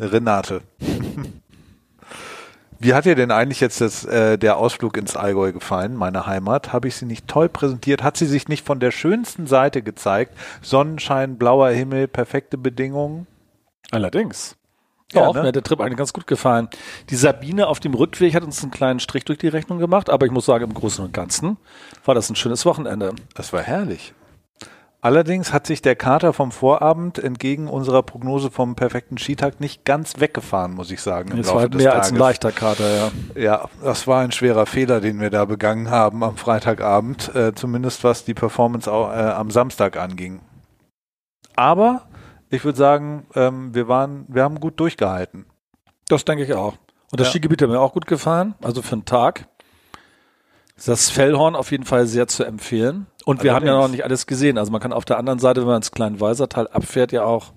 Renate. Wie hat dir denn eigentlich jetzt das, äh, der Ausflug ins Allgäu gefallen, meine Heimat? Habe ich sie nicht toll präsentiert? Hat sie sich nicht von der schönsten Seite gezeigt? Sonnenschein, blauer Himmel, perfekte Bedingungen? Allerdings. Ja, Doch, ne? mir hat der Trip eigentlich ganz gut gefallen. Die Sabine auf dem Rückweg hat uns einen kleinen Strich durch die Rechnung gemacht, aber ich muss sagen, im Großen und Ganzen war das ein schönes Wochenende. Das war herrlich. Allerdings hat sich der Kater vom Vorabend entgegen unserer Prognose vom perfekten Skitag nicht ganz weggefahren, muss ich sagen. Es war mehr als ein leichter Kater, ja. Ja, das war ein schwerer Fehler, den wir da begangen haben am Freitagabend, äh, zumindest was die Performance au- äh, am Samstag anging. Aber ich würde sagen, ähm, wir waren, wir haben gut durchgehalten. Das denke ich auch. Und das Ja. Skigebiet hat mir auch gut gefallen, also für einen Tag. Das Fellhorn auf jeden Fall sehr zu empfehlen. Und wir haben ja noch nicht alles gesehen. Also man kann auf der anderen Seite, wenn man ins Kleinwalsertal abfährt, ja auch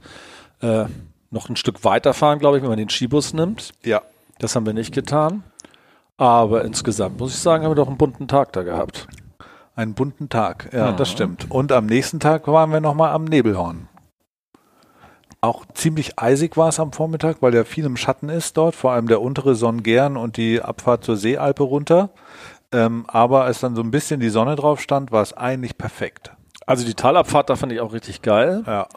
äh, noch ein Stück weiterfahren, glaube ich, wenn man den Skibus nimmt. Ja. Das haben wir nicht getan. Aber insgesamt muss ich sagen, haben wir doch einen bunten Tag da gehabt. Einen bunten Tag, ja, Mhm. das stimmt. Und am nächsten Tag waren wir nochmal am Nebelhorn. Auch ziemlich eisig war es am Vormittag, weil ja viel im Schatten ist dort, vor allem der untere Sonnengern und die Abfahrt zur Seealpe runter. Ähm, aber als dann so ein bisschen die Sonne drauf stand, war es eigentlich perfekt. Also die Talabfahrt, da fand ich auch richtig geil. Ja,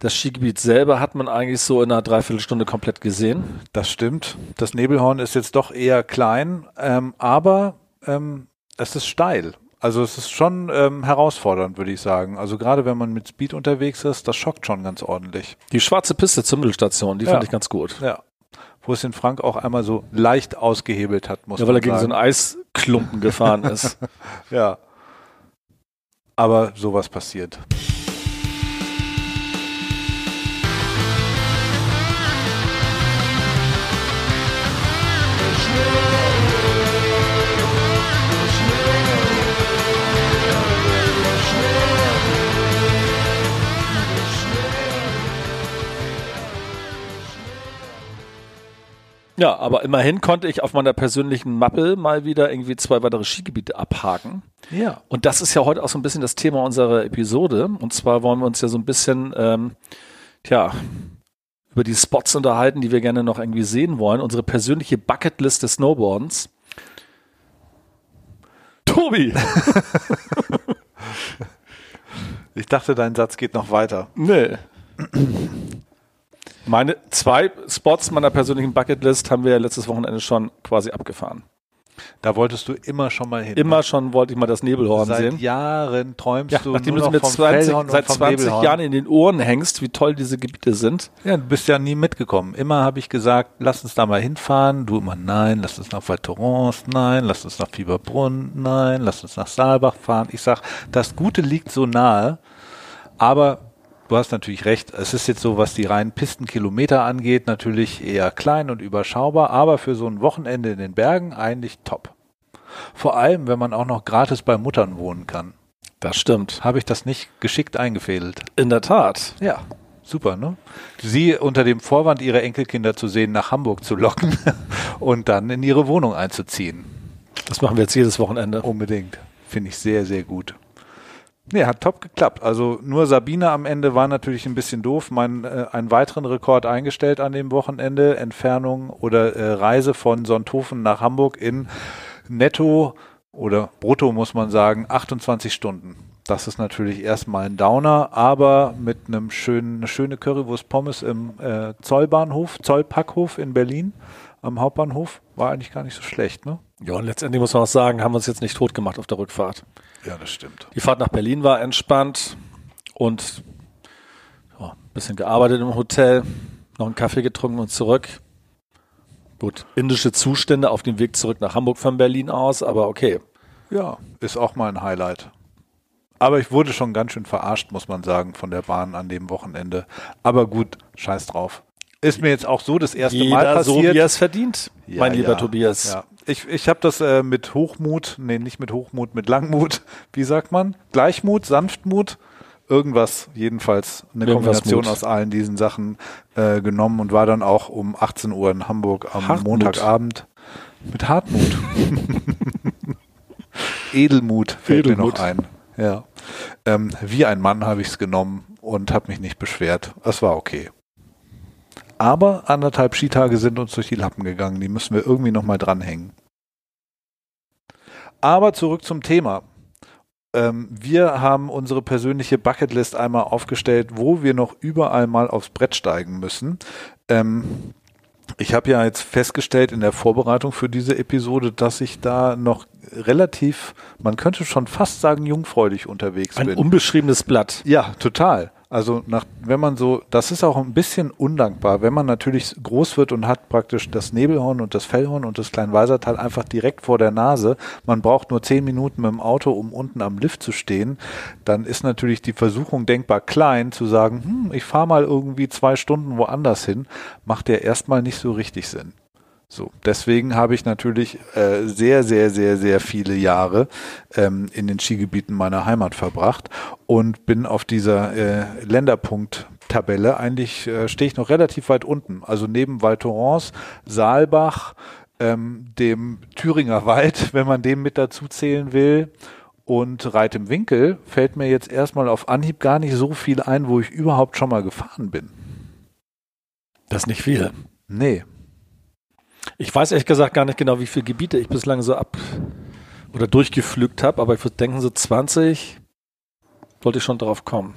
Das Skigebiet selber hat man eigentlich so in einer Dreiviertelstunde komplett gesehen. das stimmt. Das Nebelhorn ist jetzt doch eher klein, ähm, aber ähm, es ist steil. Also es ist schon ähm, herausfordernd, würde ich sagen. Also gerade wenn man mit Speed unterwegs ist, das schockt schon ganz ordentlich. Die schwarze Piste zur Mittelstation, die Ja. fand ich ganz gut. Ja. Wo es den Frank auch einmal so leicht ausgehebelt hat, muss Ja, weil man er gegen so sagen. einen Eisklumpen gefahren ist. ja. Aber sowas passiert. Ja, aber immerhin konnte ich auf meiner persönlichen Mappe mal wieder irgendwie zwei weitere Skigebiete abhaken. Ja. Und das ist ja heute auch so ein bisschen das Thema unserer Episode. Und zwar wollen wir uns ja so ein bisschen, ähm, tja, über die Spots unterhalten, die wir gerne noch irgendwie sehen wollen. Unsere persönliche Bucketlist des Snowboardens. Tobi! Ich dachte, dein Satz geht noch weiter. Nee. Meine zwei Spots meiner persönlichen Bucketlist haben wir ja letztes Wochenende schon quasi abgefahren. Da wolltest du immer schon mal hin. Immer schon wollte ich mal das Nebelhorn Seit sehen. Jahren träumst Ja, du nachdem nur du noch vom 20, Fellhorn seit vom 20 Nebelhorn. Jahren in den Ohren hängst, wie toll diese Gebiete sind. Ja, du bist ja nie mitgekommen. Immer habe ich gesagt, lass uns da mal hinfahren. Du immer, nein, lass uns nach Val Thorens, nein, lass uns nach Fieberbrunn, nein, lass uns nach Saalbach fahren. Ich sag, das Gute liegt so nahe, aber du hast natürlich recht. Es ist jetzt so, was die reinen Pistenkilometer angeht, natürlich eher klein und überschaubar, aber für so ein Wochenende in den Bergen eigentlich top. Vor allem, wenn man auch noch gratis bei Muttern wohnen kann. Das stimmt. Habe ich das nicht geschickt eingefädelt. In der Tat. Ja, super, ne? Sie unter dem Vorwand, ihre Enkelkinder zu sehen, nach Hamburg zu locken und dann in ihre Wohnung einzuziehen. Das machen wir jetzt jedes Wochenende. Unbedingt. Finde ich sehr, sehr gut. Nee, hat top geklappt. Also nur Sabine am Ende war natürlich ein bisschen doof. Mein, äh, einen weiteren Rekord eingestellt an dem Wochenende. Entfernung oder äh, Reise von Sonthofen nach Hamburg in netto oder brutto muss man sagen 28 Stunden. Das ist natürlich erstmal ein Downer, aber mit einem schönen, eine schöne Currywurst Pommes im äh, Zollbahnhof, Zollpackhof in Berlin am Hauptbahnhof war eigentlich gar nicht so schlecht, ne? Ja, und letztendlich muss man auch sagen, haben wir uns jetzt nicht tot gemacht auf der Rückfahrt. Ja, das stimmt. Die Fahrt nach Berlin war entspannt und ja, ein bisschen gearbeitet im Hotel, noch einen Kaffee getrunken und zurück. Gut, indische Zustände auf dem Weg zurück nach Hamburg von Berlin aus, aber okay. Ja, ist auch mal ein Highlight. Aber ich wurde schon ganz schön verarscht, muss man sagen, von der Bahn an dem Wochenende. Aber gut, scheiß drauf. Ist mir jetzt auch so das erste Mal Jeder passiert. so, wie er es verdient, Ja, mein lieber ja, Tobias. Ja. Ich, ich habe das äh, mit Hochmut, nee, nicht mit Hochmut, mit Langmut, wie sagt man? Gleichmut, Sanftmut, irgendwas, jedenfalls eine Irgendwas Kombination Mut. aus allen diesen Sachen äh, genommen und war dann auch um 18 Uhr in Hamburg am Hartmut. Montagabend mit Hartmut. Edelmut fällt mir Edelmut. noch ein. Ja. Ähm, wie ein Mann habe ich es genommen und habe mich nicht beschwert. Es war okay. Aber anderthalb Skitage sind uns durch die Lappen gegangen. Die müssen wir irgendwie nochmal dranhängen. Aber zurück zum Thema. Ähm, wir haben unsere persönliche Bucketlist einmal aufgestellt, wo wir noch überall mal aufs Brett steigen müssen. Ähm, ich habe ja jetzt festgestellt in der Vorbereitung für diese Episode, dass ich da noch relativ, man könnte schon fast sagen, jungfräulich unterwegs Ein bin. unbeschriebenes Blatt. Ja, total. Also nach, wenn man so, das ist auch ein bisschen undankbar, wenn man natürlich groß wird und hat praktisch das Nebelhorn und das Fellhorn und das Kleinweisertal einfach direkt vor der Nase. Man braucht nur zehn Minuten mit dem Auto, um unten am Lift zu stehen. Dann ist natürlich die Versuchung denkbar klein zu sagen, hm, ich fahre mal irgendwie zwei Stunden woanders hin, macht ja erstmal nicht so richtig Sinn. So, deswegen habe ich natürlich äh, sehr, sehr, sehr, sehr viele Jahre ähm, in den Skigebieten meiner Heimat verbracht und bin auf dieser äh, Länderpunkt-Tabelle eigentlich äh, stehe ich noch relativ weit unten. Also neben Val Thorens, Saalbach, ähm, dem Thüringer Wald, wenn man den mit dazu zählen will. Und Reit im Winkel fällt mir jetzt erstmal auf Anhieb gar nicht so viel ein, wo ich überhaupt schon mal gefahren bin. Das ist nicht viel. Nee, Ich weiß ehrlich gesagt gar nicht genau, wie viele Gebiete ich bislang so ab oder durchgepflügt habe, aber ich würde denken, so 20 sollte ich schon drauf kommen.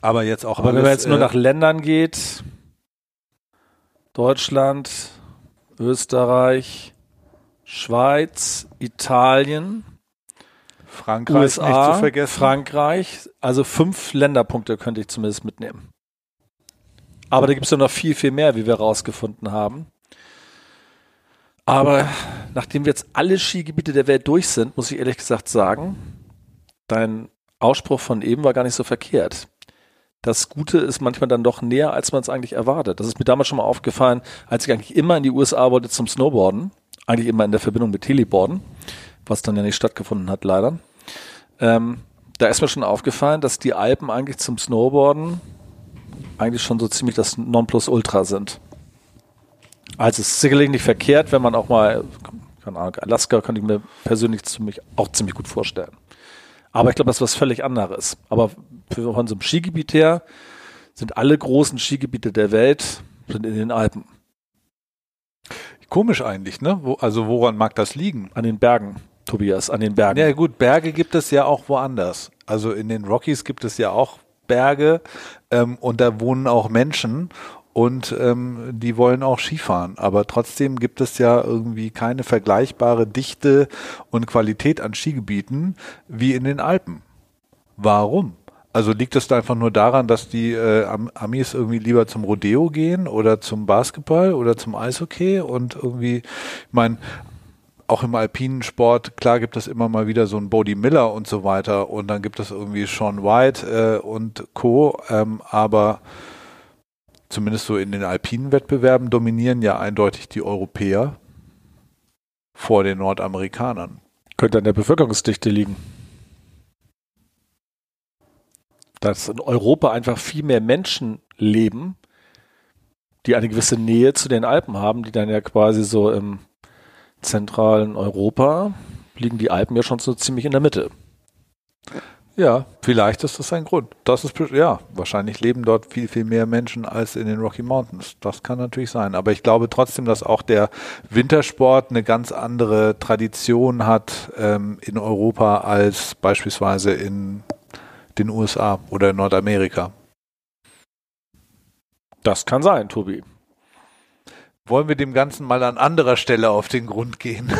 aber jetzt auch Aber wenn alles, man jetzt nur äh, nach Ländern geht, Deutschland, Österreich, Schweiz, Italien, Frankreich nicht USA, zu vergessen. Frankreich, also fünf Länderpunkte könnte ich zumindest mitnehmen. Aber da gibt es ja noch viel, viel mehr, wie wir rausgefunden haben. Aber nachdem wir jetzt alle Skigebiete der Welt durch sind, muss ich ehrlich gesagt sagen, dein Ausspruch von eben war gar nicht so verkehrt. Das Gute ist manchmal dann doch näher, als man es eigentlich erwartet. Das ist mir damals schon mal aufgefallen, als ich eigentlich immer in die USA wollte zum Snowboarden. Eigentlich immer in der Verbindung mit Teleboarden, was dann ja nicht stattgefunden hat, leider. Ähm, da ist mir schon aufgefallen, dass die Alpen eigentlich zum Snowboarden eigentlich schon so ziemlich das Nonplusultra sind. Also es ist sicherlich nicht verkehrt, wenn man auch mal, keine Ahnung, Alaska könnte ich mir persönlich ziemlich, auch ziemlich gut vorstellen. Aber ich glaube, das ist was völlig anderes. Aber von so einem Skigebiet her sind alle großen Skigebiete der Welt sind in den Alpen, Komisch eigentlich, ne? Wo, also woran mag das liegen? an den Bergen, Tobias, an den Bergen. Ja gut, Berge gibt es ja auch woanders. Also in den Rockies gibt es ja auch Berge ähm, und da wohnen auch Menschen und ähm, die wollen auch Skifahren. Aber trotzdem gibt es ja irgendwie keine vergleichbare Dichte und Qualität an Skigebieten wie in den Alpen. Warum? Also liegt es da einfach nur daran, dass die äh, Am Amis irgendwie lieber zum Rodeo gehen oder zum Basketball oder zum Eishockey und irgendwie, ich meine, auch im alpinen Sport, klar gibt es immer mal wieder so einen Bodie Miller und so weiter und dann gibt es irgendwie Sean White äh, und Co., ähm, aber zumindest so in den alpinen Wettbewerben dominieren ja eindeutig die Europäer vor den Nordamerikanern. Könnte an der Bevölkerungsdichte liegen. Dass in Europa einfach viel mehr Menschen leben, die eine gewisse Nähe zu den Alpen haben, die dann ja quasi so im zentralen Europa liegen die Alpen ja schon so ziemlich in der Mitte. Ja, vielleicht ist das ein Grund. Das ist ja wahrscheinlich leben dort viel viel mehr Menschen als in den Rocky Mountains. Das kann natürlich sein. Aber ich glaube trotzdem, dass auch der Wintersport eine ganz andere Tradition hat ähm, in Europa als beispielsweise in den USA oder in Nordamerika. Das kann sein, Tobi. Wollen wir dem Ganzen mal an anderer Stelle auf den Grund gehen?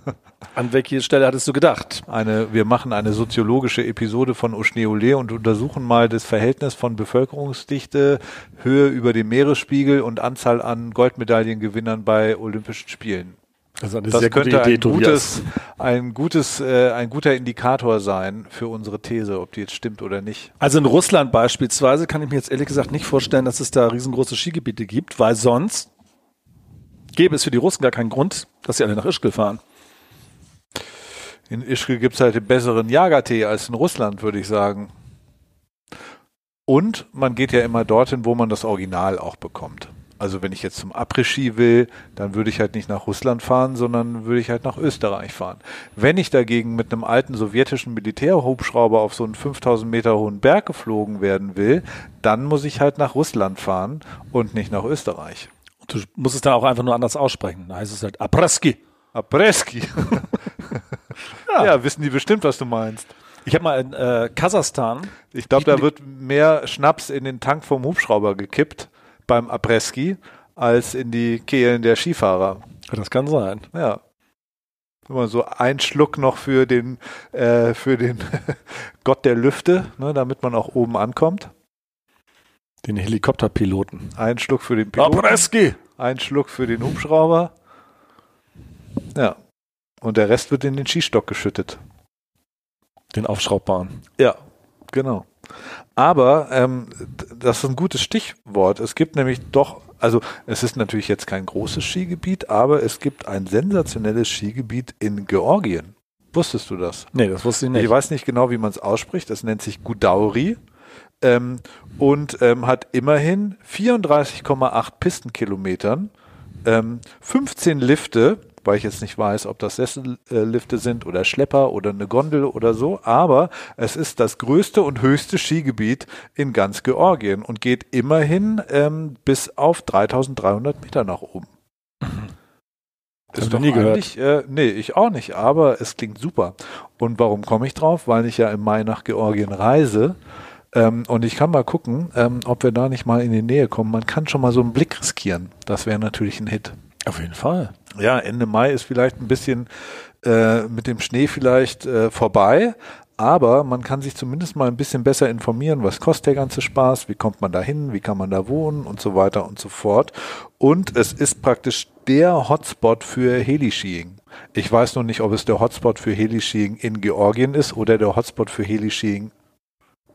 An welche Stelle hattest du gedacht? Eine, wir machen eine soziologische Episode von Oschneole und untersuchen mal das Verhältnis von Bevölkerungsdichte, Höhe über dem Meeresspiegel und Anzahl an Goldmedaillengewinnern bei Olympischen Spielen. Also eine Das könnte ein gutes, ein gutes, äh, ein guter Indikator sein für unsere These, ob die jetzt stimmt oder nicht. Also in Russland beispielsweise kann ich mir jetzt ehrlich gesagt nicht vorstellen, dass es da riesengroße Skigebiete gibt, weil sonst gäbe es für die Russen gar keinen Grund, dass sie alle nach Ischgl fahren. In Ischgl gibt's halt den besseren Jagertee als in Russland, würde ich sagen. Und man geht ja immer dorthin, wo man das Original auch bekommt. Also wenn ich jetzt zum Après-Ski will, dann würde ich halt nicht nach Russland fahren, sondern würde ich halt nach Österreich fahren. Wenn ich dagegen mit einem alten sowjetischen Militärhubschrauber auf so einen 5000 Meter hohen Berg geflogen werden will, dann muss ich halt nach Russland fahren und nicht nach Österreich. Du musst es dann auch einfach nur anders aussprechen. Da heißt es halt Apreski. Apreski. ja. ja, wissen die bestimmt, was du meinst. Ich habe mal in äh, Kasachstan. Ich glaube, da wird mehr Schnaps in den Tank vom Hubschrauber gekippt beim Apreski als in die Kehlen der Skifahrer. Das kann sein. Ja. Immer so ein Schluck noch für den, äh, für den Gott der Lüfte, ne, damit man auch oben ankommt. Den Helikopterpiloten. Ein Schluck für den Piloten. Apreski! Ein Schluck für den Hubschrauber. Ja. Und der Rest wird in den Skistock geschüttet. Den aufschraubbaren. Ja, genau. Aber ähm, das ist ein gutes Stichwort. Es gibt nämlich doch, also es ist natürlich jetzt kein großes Skigebiet, aber es gibt ein sensationelles Skigebiet in Georgien. Wusstest du das? Nee, das wusste ich nicht. Ich weiß nicht genau, wie man es ausspricht. Das nennt sich Gudauri ähm, und ähm, hat immerhin 34,8 Pistenkilometern, ähm, 15 Lifte weil ich jetzt nicht weiß, ob das Sessellifte sind oder Schlepper oder eine Gondel oder so, aber es ist das größte und höchste Skigebiet in ganz Georgien und geht immerhin ähm, bis auf 3300 Meter nach oben. Das ist doch nie gehört. Äh, nee, ich auch nicht, aber es klingt super. Und warum komme ich drauf? Weil ich ja im Mai nach Georgien reise. Ähm, und ich kann mal gucken, ähm, ob wir da nicht mal in die Nähe kommen. Man kann schon mal so einen Blick riskieren. Das wäre natürlich ein Hit. Auf jeden Fall. Ja, Ende Mai ist vielleicht ein bisschen äh, mit dem Schnee vielleicht äh, vorbei, aber man kann sich zumindest mal ein bisschen besser informieren, was kostet der ganze Spaß, wie kommt man da hin, wie kann man da wohnen und so weiter und so fort. Und es ist praktisch der Hotspot für Heliskiing. Ich weiß noch nicht, ob es der Hotspot für Heliskiing in Georgien ist oder der Hotspot für Heliskiing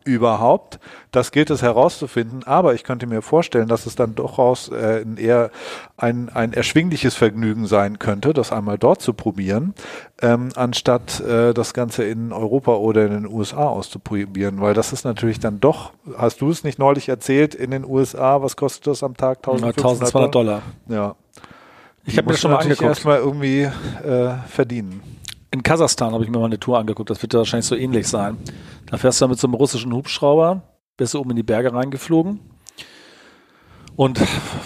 überhaupt? Das gilt es herauszufinden, aber ich könnte mir vorstellen, dass es dann durchaus äh, eher ein, ein erschwingliches Vergnügen sein könnte, das einmal dort zu probieren, ähm, anstatt äh, das Ganze in Europa oder in den USA auszuprobieren, weil das ist natürlich dann doch, hast du es nicht neulich erzählt, in den USA, was kostet das am Tag? 1200 Dollar. Ja. Ich habe mir das schon mal angeguckt. erstmal irgendwie äh, verdienen in Kasachstan habe ich mir mal eine Tour angeguckt, das wird ja wahrscheinlich so ähnlich sein. Da fährst du dann mit so einem russischen Hubschrauber, bist du oben in die Berge reingeflogen und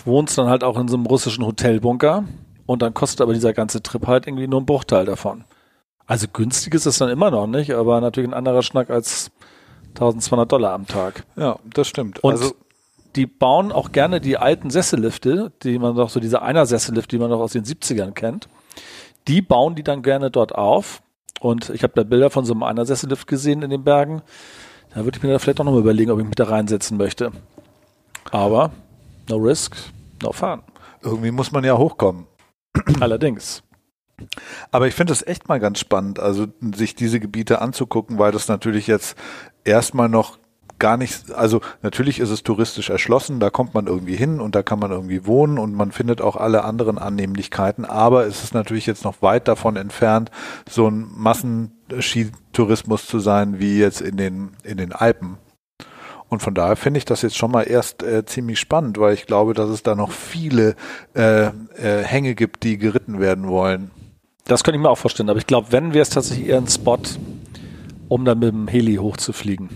wohnst dann halt auch in so einem russischen Hotelbunker und dann kostet aber dieser ganze Trip halt irgendwie nur ein Bruchteil davon. Also günstig ist es dann immer noch nicht, aber natürlich ein anderer Schnack als 1200 Dollar am Tag. Ja, das stimmt. Und also die bauen auch gerne die alten Sessellifte, die man doch so diese einer Sessellift, die man doch aus den 70ern kennt die bauen die dann gerne dort auf. Und ich habe da Bilder von so einem Einersessellift gesehen in den Bergen. Da würde ich mir da vielleicht auch nochmal überlegen, ob ich mich da reinsetzen möchte. Aber no risk, no fun. Irgendwie muss man ja hochkommen. Allerdings. Aber ich finde es echt mal ganz spannend, also sich diese Gebiete anzugucken, weil das natürlich jetzt erstmal noch gar nicht, also natürlich ist es touristisch erschlossen, da kommt man irgendwie hin und da kann man irgendwie wohnen und man findet auch alle anderen Annehmlichkeiten, aber es ist natürlich jetzt noch weit davon entfernt, so ein Massenskitourismus zu sein wie jetzt in den, in den Alpen. Und von daher finde ich das jetzt schon mal erst äh, ziemlich spannend, weil ich glaube, dass es da noch viele äh, äh, Hänge gibt, die geritten werden wollen. Das könnte ich mir auch vorstellen, aber ich glaube, wenn wäre es tatsächlich eher ein Spot, um dann mit dem Heli hochzufliegen.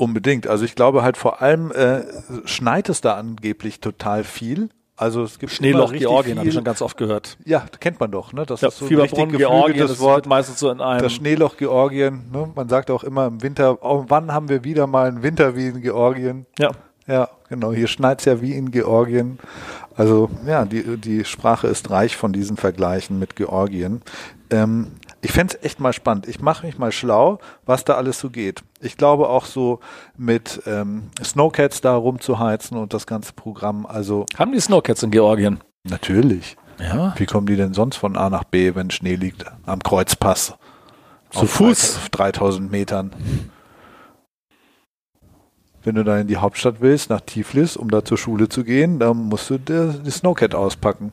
Unbedingt. Also ich glaube halt vor allem äh, schneit es da angeblich total viel. Also es gibt Schneeloch Georgien, habe ich schon ganz oft gehört. Ja, kennt man doch. Ne? Das ja, ist so ein richtig Georgien, das Wort. meistens so in einem. Das Schneeloch Georgien. Ne? Man sagt auch immer im Winter, oh, wann haben wir wieder mal einen Winter wie in Georgien? Ja. Ja, genau. Hier schneit es ja wie in Georgien. Also ja, die, die Sprache ist reich von diesen Vergleichen mit Georgien. Ähm, ich fände es echt mal spannend. Ich mache mich mal schlau, was da alles so geht. Ich glaube auch so mit ähm, Snowcats da rumzuheizen und das ganze Programm. Also Haben die Snowcats in Georgien? Natürlich. Ja. Wie kommen die denn sonst von A nach B, wenn Schnee liegt? Am Kreuzpass. Zu Fuß? Auf 3000 Metern. Wenn du da in die Hauptstadt willst, nach Tiflis, um da zur Schule zu gehen, dann musst du die Snowcat auspacken.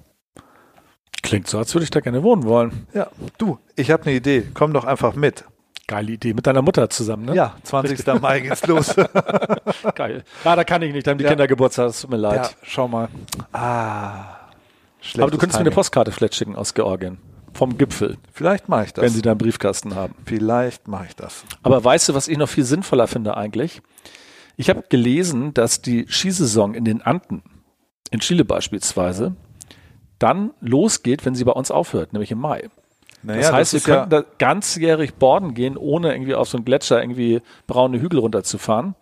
Klingt so, als würde ich da gerne wohnen wollen. Ja, du, ich habe eine Idee. Komm doch einfach mit. Geile Idee. Mit deiner Mutter zusammen, ne? Ja, 20. Mai geht's los. Geil. Ja, da kann ich nicht. Da haben die Ja. Kinder Geburtstag. Das tut mir leid. ja, schau mal. Ah. Aber du könntest mir eine Timing. Postkarte vielleicht schicken aus Georgien. Vom Gipfel, Vielleicht mache ich das. wenn sie da einen Briefkasten haben. Vielleicht mache ich das. Aber weißt du, was ich noch viel sinnvoller finde eigentlich? Ich habe gelesen, dass die Skisaison in den Anden, in Chile beispielsweise, dann losgeht, wenn sie bei uns aufhört, nämlich im Mai. Naja, das heißt, wir ist ja- könnten da ganzjährig borden gehen, ohne irgendwie auf so einen Gletscher irgendwie braune Hügel runterzufahren.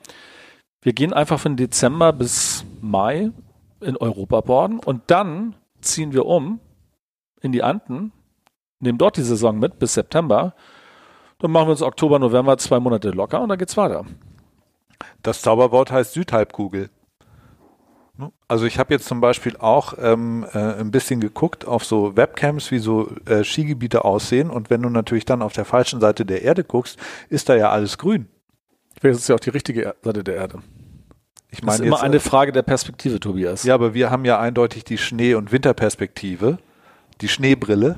Wir gehen einfach von Dezember bis Mai in Europa borden und dann ziehen wir um in die Anden, nehmen dort die Saison mit bis September. Dann machen wir uns Oktober, November zwei Monate locker und dann geht's weiter. Das Zauberwort heißt Südhalbkugel. Ne? Also ich habe jetzt zum Beispiel auch ähm, äh, ein bisschen geguckt auf so Webcams, wie so äh, Skigebiete aussehen. Und wenn du natürlich dann auf der falschen Seite der Erde guckst, ist da ja alles grün. Vielleicht ist es ja auch die richtige Seite der Erde. Ich Das ist meine immer eine Frage der Perspektive, Tobias. ja, aber wir haben ja eindeutig die Schnee- und Winterperspektive, die Schneebrille,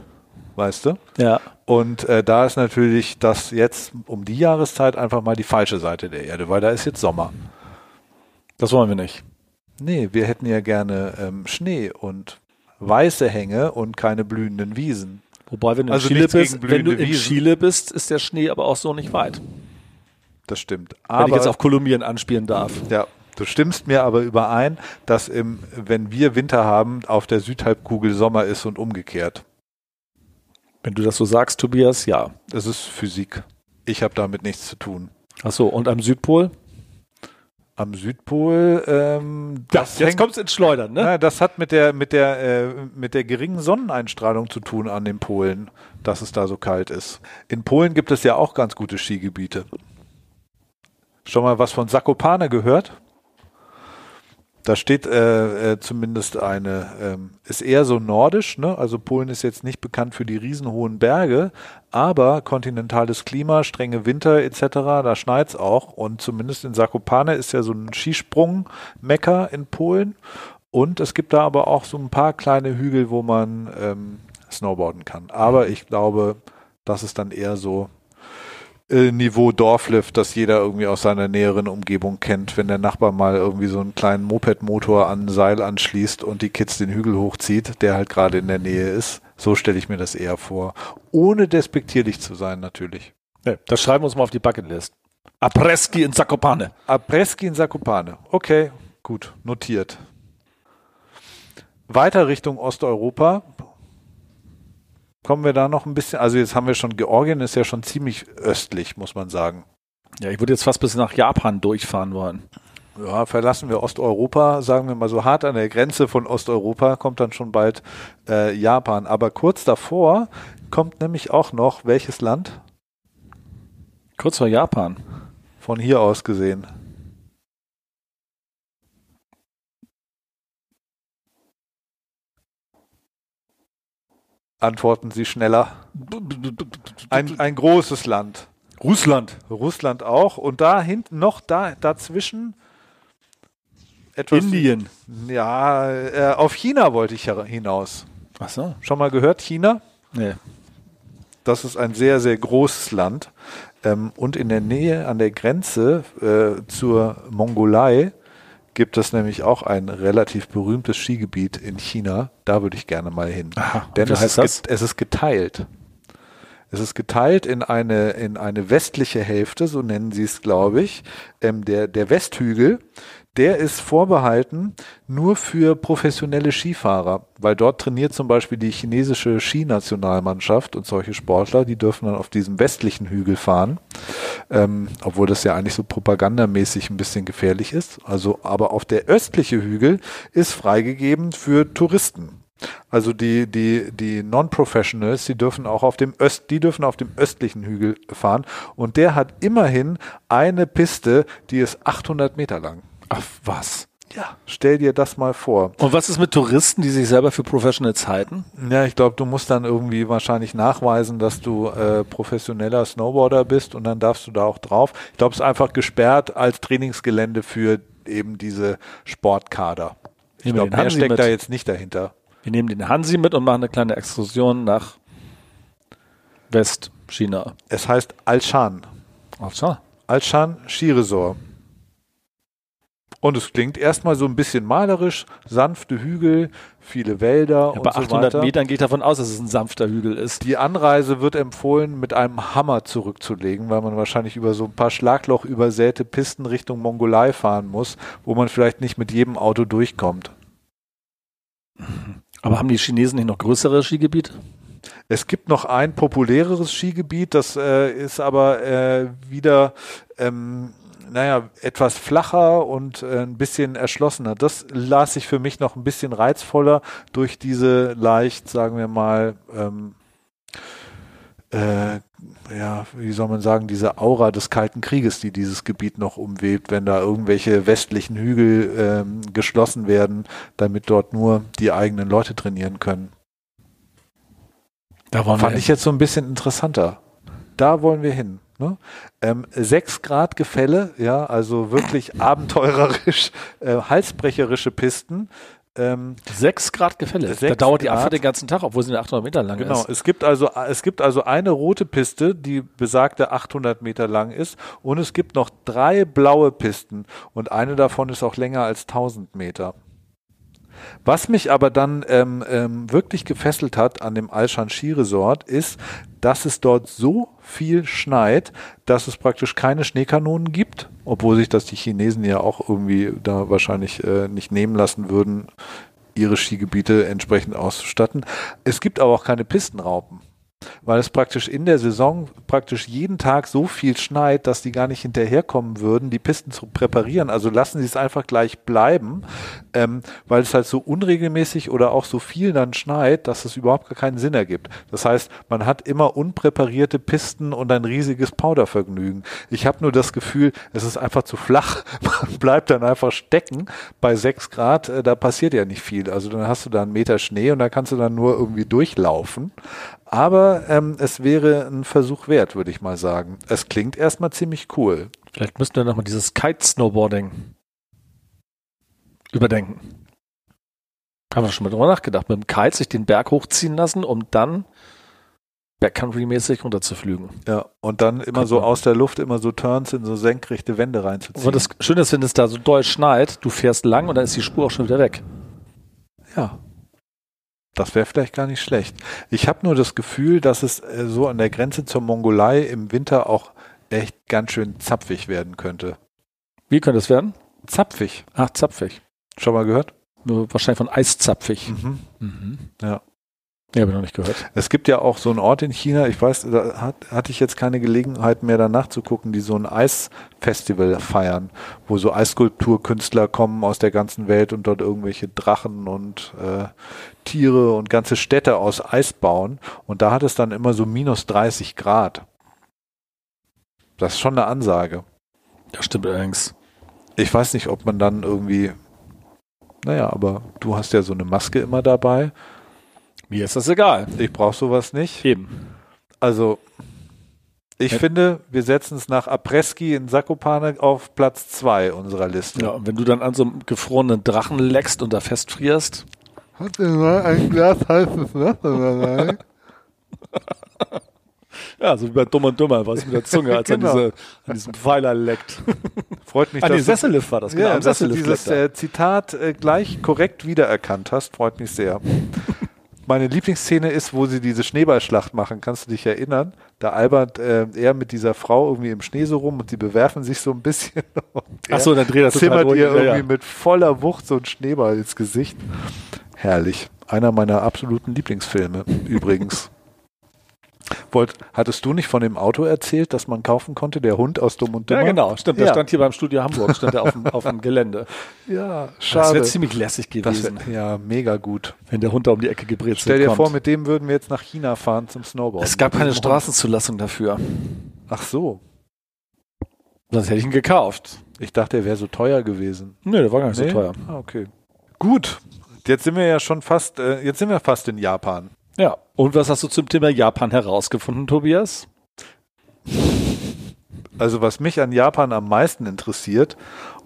weißt du? ja. Und äh, da ist natürlich das jetzt um die Jahreszeit einfach mal die falsche Seite der Erde, weil da ist jetzt Sommer. Das wollen wir nicht. Nee, wir hätten ja gerne ähm, Schnee und weiße Hänge und keine blühenden Wiesen. Wobei, wenn du Also in Chile bist, wenn du in. Chile bist, ist der Schnee aber auch so nicht weit. Das stimmt. wenn Aber ich jetzt auf Kolumbien anspielen darf. ja, du stimmst mir aber überein, dass im, wenn wir Winter haben, auf der Südhalbkugel Sommer ist und umgekehrt. Wenn du das so sagst, Tobias, ja. Das ist Physik. Ich habe damit nichts zu tun. Ach so, und am Südpol? Am Südpol, ähm, das hängt- kommt's ins Schleudern, ne? Na, das hat mit der, mit der, äh, mit der geringen Sonneneinstrahlung zu tun an den Polen, dass es da so kalt ist. In Polen gibt es ja auch ganz gute Skigebiete. Schon mal was von Zakopane gehört? Da steht äh, äh, zumindest eine, ähm, ist eher so nordisch, ne? Also Polen ist jetzt nicht bekannt für die riesenhohen Berge, aber kontinentales Klima, strenge Winter etc., da schneit's auch. Und zumindest in Zakopane ist ja so ein Skisprung-Mecker in Polen. Und es gibt da aber auch so ein paar kleine Hügel, wo man ähm, snowboarden kann. Aber ich glaube, das ist dann eher so äh, Niveau Dorflift, das jeder irgendwie aus seiner näheren Umgebung kennt, wenn der Nachbar mal irgendwie so einen kleinen Moped-Motor an ein Seil anschließt und die Kids den Hügel hochzieht, der halt gerade in der Nähe ist. So stelle ich mir das eher vor. Ohne despektierlich zu sein, natürlich. Nee, das schreiben wir uns mal auf die Bucketlist. Apreski in Zakopane. Apreski in Zakopane. Okay, gut, notiert. Weiter Richtung Osteuropa. Kommen wir da noch ein bisschen, also jetzt haben wir schon, Georgien ist ja schon ziemlich östlich, muss man sagen. Ja, ich würde jetzt fast bis nach Japan durchfahren wollen. Ja, verlassen wir Osteuropa, sagen wir mal so hart an der Grenze von Osteuropa, kommt dann schon bald äh, Japan. Aber kurz davor kommt nämlich auch noch welches Land Kurz vor Japan. von hier aus gesehen? Antworten Sie schneller. Ein, ein großes Land. Russland. Russland auch. Und da hinten noch da dazwischen etwas. Indien. Ja, äh, auf China wollte ich hinaus. Ach so. Schon mal gehört, China? Nee. Das ist ein sehr, sehr großes Land. Ähm, und in der Nähe an der Grenze äh, zur Mongolei gibt es nämlich auch ein relativ berühmtes Skigebiet in China. Da würde ich gerne mal hin. Aha, Denn es ist, es ist geteilt. Es ist geteilt in eine, in eine westliche Hälfte, so nennen sie es, glaube ich. Ähm, der, der Westhügel, der ist vorbehalten nur für professionelle Skifahrer, weil dort trainiert zum Beispiel die chinesische Skinationalmannschaft und solche Sportler, die dürfen dann auf diesem westlichen Hügel fahren, ähm, obwohl das ja eigentlich so propagandamäßig ein bisschen gefährlich ist. Also, aber auf der östliche Hügel ist freigegeben für Touristen. Also die, die, die Non-Professionals, die dürfen auch auf dem Öst, die dürfen auf dem östlichen Hügel fahren. Und der hat immerhin eine Piste, die ist 800 Meter lang. Ach, was? Ja. Stell dir das mal vor. Und was ist mit Touristen, die sich selber für Professionals halten? Ja, ich glaube, du musst dann irgendwie wahrscheinlich nachweisen, dass du äh, professioneller Snowboarder bist und dann darfst du da auch drauf. Ich glaube, es ist einfach gesperrt als Trainingsgelände für eben diese Sportkader. Ich glaube, den mehr Hansi steckt mit. da jetzt nicht dahinter. Wir nehmen den Hansi mit und machen eine kleine Exkursion nach West. China. Es heißt Alshan. So. Alshan Skiresort. Und es klingt erstmal so ein bisschen malerisch, sanfte Hügel, viele Wälder Ja, bei so 800 weiter. Metern geht davon aus, dass es ein sanfter Hügel ist. Die Anreise wird empfohlen, mit einem Hammer zurückzulegen, weil man wahrscheinlich über so ein paar Schlagloch übersäte Pisten Richtung Mongolei fahren muss, wo man vielleicht nicht mit jedem Auto durchkommt. Aber haben die Chinesen nicht noch größere Skigebiete? Es gibt noch ein populäreres Skigebiet, das äh, ist aber äh, wieder, ähm, naja, etwas flacher und äh, ein bisschen erschlossener. Das las sich für mich noch ein bisschen reizvoller durch diese leicht, sagen wir mal, ähm, äh, ja, wie soll man sagen, diese Aura des Kalten Krieges, die dieses Gebiet noch umwebt, wenn da irgendwelche westlichen Hügel ähm, geschlossen werden, damit dort nur die eigenen Leute trainieren können. Da wollen Fand ich jetzt so ein bisschen interessanter. Da wollen wir hin. Ne? Ähm, 6 Grad Gefälle, ja, also wirklich abenteurerisch, äh, halsbrecherische Pisten. Ähm, 6 Grad Gefälle. Da Sechs dauert die. Abfahrt den ganzen Tag, obwohl sie nur 800 Meter lang genau, ist. es gibt also es gibt also eine rote Piste, die besagte 800 Meter lang ist, und es gibt noch drei blaue Pisten und eine davon ist auch länger als 1000 Meter. Was mich aber dann ähm, ähm, wirklich gefesselt hat an dem Alshan Ski Resort ist, dass es dort so viel schneit, dass es praktisch keine Schneekanonen gibt, obwohl sich das die Chinesen ja auch irgendwie da wahrscheinlich äh, nicht nehmen lassen würden, ihre Skigebiete entsprechend auszustatten. Es gibt aber auch keine Pistenraupen weil es praktisch in der Saison praktisch jeden Tag so viel schneit, dass die gar nicht hinterherkommen würden, die Pisten zu präparieren. Also lassen sie es einfach gleich bleiben, ähm, weil es halt so unregelmäßig oder auch so viel dann schneit, dass es überhaupt gar keinen Sinn ergibt. Das heißt, man hat immer unpräparierte Pisten und ein riesiges Powdervergnügen. Ich habe nur das Gefühl, es ist einfach zu flach. Man bleibt dann einfach stecken bei sechs Grad, äh, da passiert ja nicht viel. Also dann hast du da einen Meter Schnee und da kannst du dann nur irgendwie durchlaufen. Aber ähm, es wäre ein Versuch wert, würde ich mal sagen. Es klingt erstmal ziemlich cool. Vielleicht müssten wir nochmal dieses Kite-Snowboarding überdenken. Haben wir schon mal drüber nachgedacht. Mit dem Kite sich den Berg hochziehen lassen, um dann Backcountry-mäßig runterzuflügen. Ja, und dann immer Könnte so aus der Luft immer so Turns in so senkrechte Wände reinzuziehen. Und das Schöne ist, wenn es da so doll schneit, du fährst lang und dann ist die Spur auch schon wieder weg. Ja. Das wäre vielleicht gar nicht schlecht. Ich habe nur das Gefühl, dass es äh, so an der Grenze zur Mongolei im Winter auch echt ganz schön zapfig werden könnte. Wie könnte es werden? Zapfig. Ach, zapfig. Schon mal gehört? Nur wahrscheinlich von Eiszapfig. Mhm. Mhm. Ja. Ja, habe ich noch nicht gehört. Es gibt ja auch so einen Ort in China, ich weiß, da hat, hatte ich jetzt keine Gelegenheit mehr danach zu gucken, die so ein Eisfestival feiern, wo so Eisskulpturkünstler kommen aus der ganzen Welt und dort irgendwelche Drachen und äh, Tiere und ganze Städte aus Eis bauen. Und da hat es dann immer so minus 30 Grad. Das ist schon eine Ansage. Das stimmt allerdings. Ich weiß nicht, ob man dann irgendwie, naja, aber du hast ja so eine Maske immer dabei. Mir ist das egal. Ich brauche sowas nicht. Eben. Also, ich Ja. finde, wir setzen es nach Apreski in Sakopane auf Platz zwei unserer Liste. Ja, und wenn du dann an so einem gefrorenen Drachen leckst und da festfrierst, Hat ihr mal ein Glas heißes Wasser dabei? ja, so wie bei Dumm und Dummer, was mit der Zunge, als Genau. an, diese, an diesem Pfeiler leckt. Freut mich, nee, dass, du, Sessellift war das, genau. ja, dass du Sessellift dieses er. äh, Zitat äh, gleich korrekt wiedererkannt hast. Freut mich sehr. Meine Lieblingsszene ist, wo sie diese Schneeballschlacht machen. Kannst du dich erinnern? Da albert äh, er mit dieser Frau irgendwie im Schnee so rum und die bewerfen sich so ein bisschen. Und Ach so, er dann dreht er total zimmert ihr Ja, irgendwie ja. mit voller Wucht so einen Schneeball ins Gesicht. Herrlich. Einer meiner absoluten Lieblingsfilme übrigens. Wollt, hattest du nicht von dem Auto erzählt, das man kaufen konnte, der Hund aus Dumm und Dummer? Ja, genau. Stimmt, der Ja. stand hier beim Studio Hamburg, stand er auf dem, auf dem Gelände. Ja, Das schade. wäre ziemlich lässig Das gewesen, wär, ja, mega gut. wenn der Hund da um die Ecke gebrezelt Stell dir kommt. vor, mit dem würden wir jetzt nach China fahren zum Snowboard. es gab keine. Straßenzulassung dafür. Ach so. Sonst hätte ich ihn gekauft. Ich dachte, er wäre so teuer gewesen. Nee, der war gar nicht Nee? so teuer. Ah, okay. Gut. Jetzt sind wir ja schon fast, äh, jetzt sind wir fast in Japan. Ja. Und was hast du zum Thema Japan herausgefunden, Tobias? Also was mich an Japan am meisten interessiert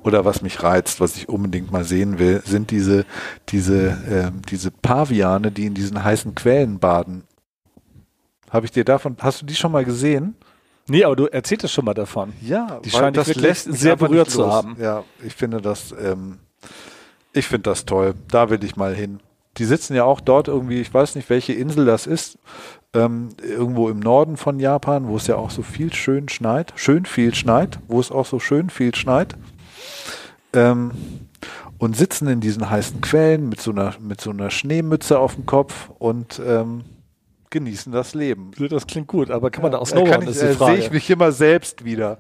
oder was mich reizt, was ich unbedingt mal sehen will, sind diese, diese, ähm, diese Paviane, die in diesen heißen Quellen baden. Habe ich dir davon, hast du die schon mal gesehen? Nee, aber du erzähltest schon mal davon. Ja, Die scheint wirklich mich sehr berührt zu haben. Ja, ich finde das, ähm, ich finde das toll. Da will ich mal hin. Die sitzen ja auch dort irgendwie, ich weiß nicht, welche Insel das ist, ähm, irgendwo im Norden von Japan, wo es ja auch so viel schön schneit, schön viel schneit, wo es auch so schön viel schneit. Ähm, und sitzen in diesen heißen Quellen mit so einer, mit so einer Schneemütze auf dem Kopf und ähm, genießen das Leben. Das klingt gut, aber kann man da auch Äh, snowboarden, ich, ist die äh, Frage. sehe ich mich immer selbst wieder.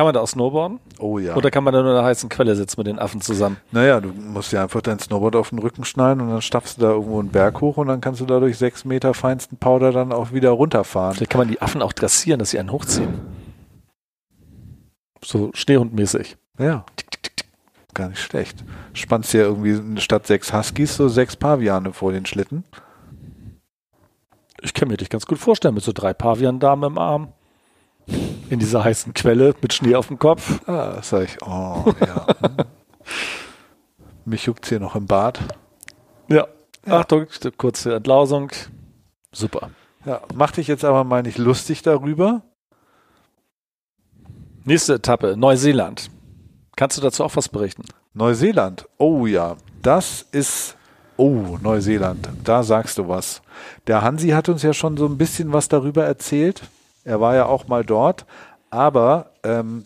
Kann man da auch snowboarden? Oh ja. Oder kann man da nur in der heißen Quelle sitzen mit den Affen zusammen? Naja, du musst dir einfach dein Snowboard auf den Rücken schneiden und dann stapfst du da irgendwo einen Berg hoch und dann kannst du da durch sechs Meter feinsten Powder dann auch wieder runterfahren. Vielleicht kann man die Affen auch dressieren, dass sie einen hochziehen. So Schneehundmäßig. Ja. Gar nicht schlecht. Spannst dir irgendwie statt sechs Huskies so sechs Paviane vor den Schlitten. Ich kann mir dich ganz gut vorstellen, mit so drei Paviandamen im Arm. In dieser heißen Quelle mit Schnee auf dem Kopf. Ah, sag ich, oh, ja. hm. Mich juckt's hier noch im Bad. Ja. Ja. Achtung, kurze Entlausung. Super. Ja, mach dich jetzt aber mal nicht lustig darüber. Nächste Etappe, Neuseeland. Kannst du dazu auch was berichten? Neuseeland. Oh ja, das ist. Oh, Neuseeland. Da sagst du was. Der Hansi hat uns ja schon so ein bisschen was darüber erzählt. Er war ja auch mal dort. Aber ähm,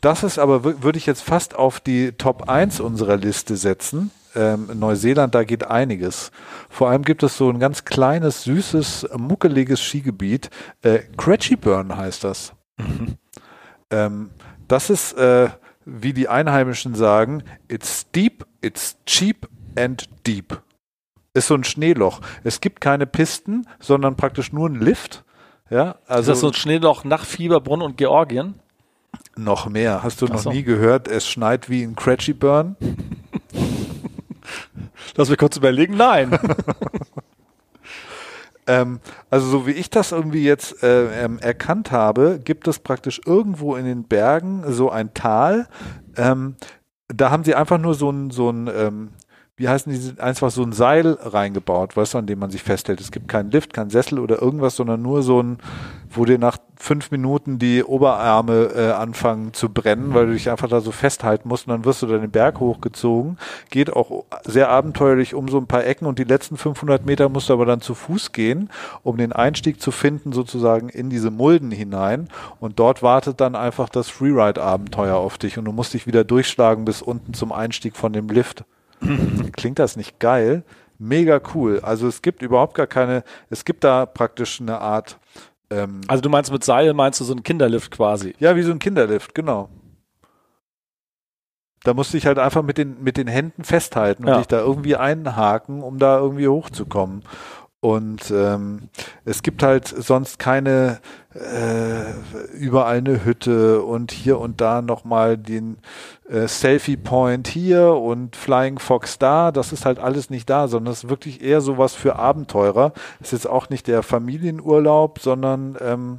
das ist aber, wür- würde ich jetzt fast auf die Top 1 unserer Liste setzen. Ähm, Neuseeland, da geht einiges. Vor allem gibt es so ein ganz kleines, süßes, muckeliges Skigebiet. Äh, Cratchyburn heißt das. Ähm, das ist, äh, wie die Einheimischen sagen, it's steep, it's cheap and deep. Ist so ein Schneeloch. Es gibt keine Pisten, sondern praktisch nur ein Lift. Ja, Ist also das so ein Schneeloch nach Fieberbrunn und Georgien? noch mehr. Hast du Ach noch so. nie gehört, es schneit wie in Cratchyburn? Lass mich kurz überlegen. Nein. Ähm, also so wie ich das irgendwie jetzt äh, ähm, erkannt habe, gibt es praktisch irgendwo in den Bergen so ein Tal. Ähm, da haben sie einfach nur so ein, so ein ähm, wie heißen die, einfach so ein Seil reingebaut, weißt du, an dem man sich festhält. Es gibt keinen Lift, keinen Sessel oder irgendwas, sondern nur so ein, wo dir nach fünf Minuten die Oberarme äh, anfangen zu brennen, weil du dich einfach da so festhalten musst und dann wirst du dann den Berg hochgezogen. Geht auch sehr abenteuerlich um so ein paar Ecken und die letzten 500 Meter musst du aber dann zu Fuß gehen, um den Einstieg zu finden sozusagen in diese Mulden hinein und dort wartet dann einfach das Freeride-Abenteuer auf dich und du musst dich wieder durchschlagen bis unten zum Einstieg von dem Lift. Klingt das nicht geil? Mega cool. Also es gibt überhaupt gar keine, es gibt da praktisch eine Art, ähm, Also du meinst mit Seil, meinst du so ein Kinderlift quasi? ja, wie so ein Kinderlift, genau. Da musst du dich halt einfach mit den, mit den Händen festhalten und Ja. dich da irgendwie einhaken, um da irgendwie hochzukommen. Und ähm, es gibt halt sonst keine äh, überall eine Hütte und hier und da nochmal den äh, Selfie Point hier und Flying Fox da. Das ist halt alles nicht da, sondern es ist wirklich eher sowas für Abenteurer. Es ist jetzt auch nicht der Familienurlaub, sondern ähm,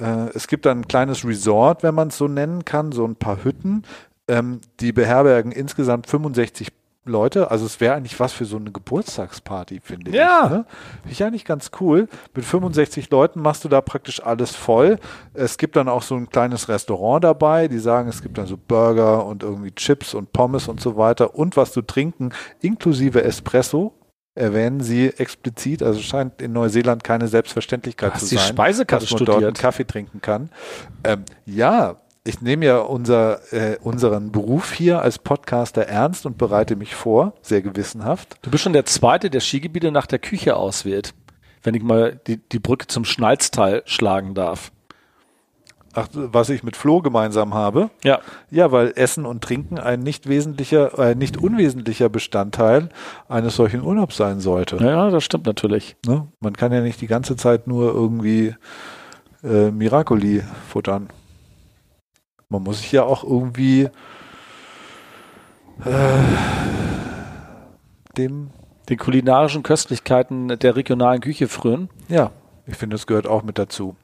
äh, es gibt ein kleines Resort, wenn man es so nennen kann, so ein paar Hütten. Ähm, die beherbergen insgesamt 65 Leute. Also es wäre eigentlich was für so eine Geburtstagsparty, finde ich. Ja. Ne? Finde ich eigentlich ganz cool. Mit 65 Leuten machst du da praktisch alles voll. Es gibt dann auch so ein kleines Restaurant dabei. Die sagen, es gibt dann so Burger und irgendwie Chips und Pommes und so weiter und was zu trinken, inklusive Espresso. Erwähnen sie explizit, also scheint in Neuseeland keine Selbstverständlichkeit Hast zu sein dass man dort einen studiert? Kaffee trinken kann. Ähm, ja, ich nehme ja unser, äh, unseren Beruf hier als Podcaster ernst und bereite mich vor, sehr gewissenhaft. Du bist schon der Zweite, der Skigebiete nach der Küche auswählt. Wenn ich mal die, die Brücke zum Schnalztal schlagen darf. Ach, was ich mit Flo gemeinsam habe. Ja. Ja, weil Essen und Trinken ein nicht wesentlicher, äh, nicht unwesentlicher Bestandteil eines solchen Urlaubs sein sollte. Ja, das stimmt natürlich. Ne? Man kann ja nicht die ganze Zeit nur irgendwie äh, Miracoli futtern. Man muss sich ja auch irgendwie äh, dem, Die kulinarischen Köstlichkeiten der regionalen Küche frönen. ja, ich finde, das gehört auch mit dazu.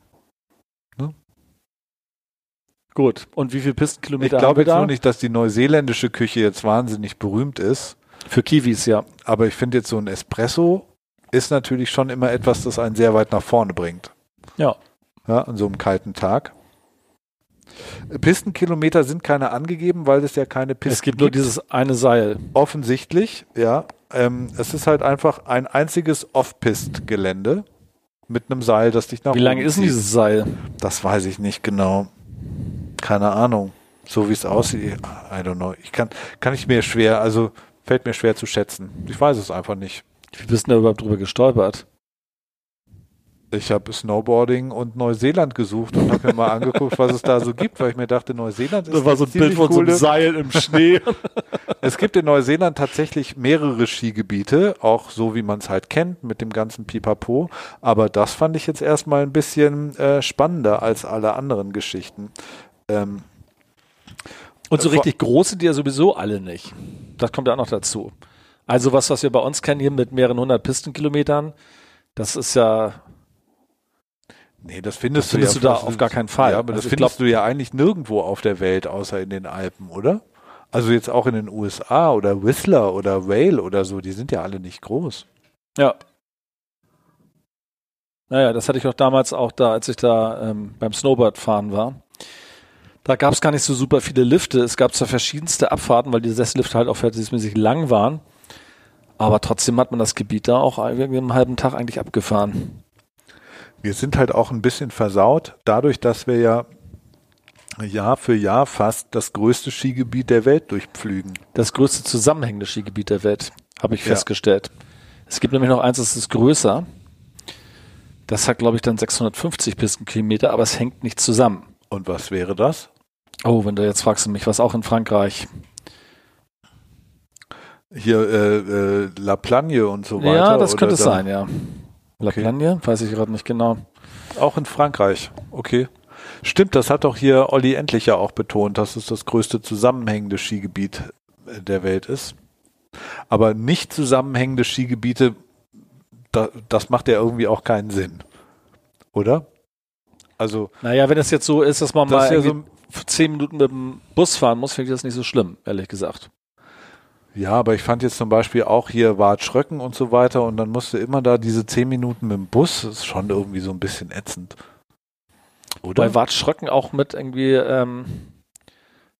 Gut. Und wie viele Ich Pistenkilometer glaube haben wir jetzt da? nur nicht, dass die neuseeländische Küche jetzt wahnsinnig berühmt ist, Für Kiwis, ja. aber ich finde jetzt so ein Espresso ist natürlich schon immer etwas, das einen sehr weit nach vorne bringt. Ja. Ja, an so einem kalten Tag. Pistenkilometer sind keine angegeben, weil es ja keine Pisten Es gibt nur dieses eine Seil. Offensichtlich, ja. Ähm, es ist halt einfach ein einziges Off-Pist-Gelände mit einem Seil, das dich nach Wie lang oben ist denn dieses Seil? Das weiß ich nicht genau. Keine Ahnung. So wie es aussieht, I don't know. Ich kann, kann ich mir schwer, also fällt mir schwer zu schätzen. Ich weiß es einfach nicht. Wie bist du da überhaupt drüber gestolpert? Ich habe Snowboarding und Neuseeland gesucht und habe mir mal angeguckt, was es da so gibt, weil ich mir dachte, Neuseeland ist eine ziemlich coole- Seil im Schnee. Es gibt in Neuseeland tatsächlich mehrere Skigebiete, auch so wie man es halt kennt, mit dem ganzen Pipapo. Aber das fand ich jetzt erstmal ein bisschen äh, spannender als alle anderen Geschichten. Ähm, Und so richtig groß sind die ja sowieso alle nicht. Das kommt ja auch noch dazu. Also was, was wir bei uns kennen hier mit mehreren hundert Pistenkilometern, das ist ja, nee, das findest, Das findest du, du ja da auf gar keinen Fall. Ja, aber Also das findest glaub- du ja eigentlich nirgendwo auf der Welt, außer in den Alpen, oder? Also jetzt auch in den USA oder Whistler oder Whale oder so, die sind ja alle nicht groß. ja. Naja, das hatte ich auch damals auch da, als ich da ähm, beim Snowboard fahren war. Da gab es gar nicht so super viele Lifte. Es gab zwar verschiedenste Abfahrten, weil die Sesslifte halt auch verhältnismäßig lang waren. Aber trotzdem hat man das Gebiet da auch irgendwie einen halben Tag eigentlich abgefahren. Wir sind halt auch ein bisschen versaut, dadurch, dass wir ja Jahr für Jahr fast das größte Skigebiet der Welt durchpflügen. Das größte zusammenhängende Skigebiet der Welt, habe ich Ja. festgestellt. Es gibt nämlich noch eins, das ist größer. Das hat, glaube ich, dann 650 Pistenkilometer, aber es hängt nicht zusammen. Und was wäre das? Oh, wenn du jetzt fragst du mich, was auch in Frankreich. Hier äh, äh, La Plagne und so weiter. ja, das könnte es sein, ja. La Okay. Weiß ich gerade nicht genau. Auch in Frankreich. Okay. Stimmt, das hat doch hier Olli Endlich ja auch betont, dass es das größte zusammenhängende Skigebiet äh, der Welt ist. Aber nicht zusammenhängende Skigebiete, da, das macht ja irgendwie auch keinen Sinn. Oder? Also, Naja, wenn es jetzt so ist, dass man das mal ja so, zehn Minuten mit dem Bus fahren muss, finde ich das nicht so schlimm, ehrlich gesagt. Ja, aber ich fand jetzt zum Beispiel auch hier Bad Schröcken und so weiter und dann musste immer da diese zehn Minuten mit dem Bus, das ist schon irgendwie so ein bisschen ätzend. Oder? Bei Wart Schröcken auch mit irgendwie, ähm,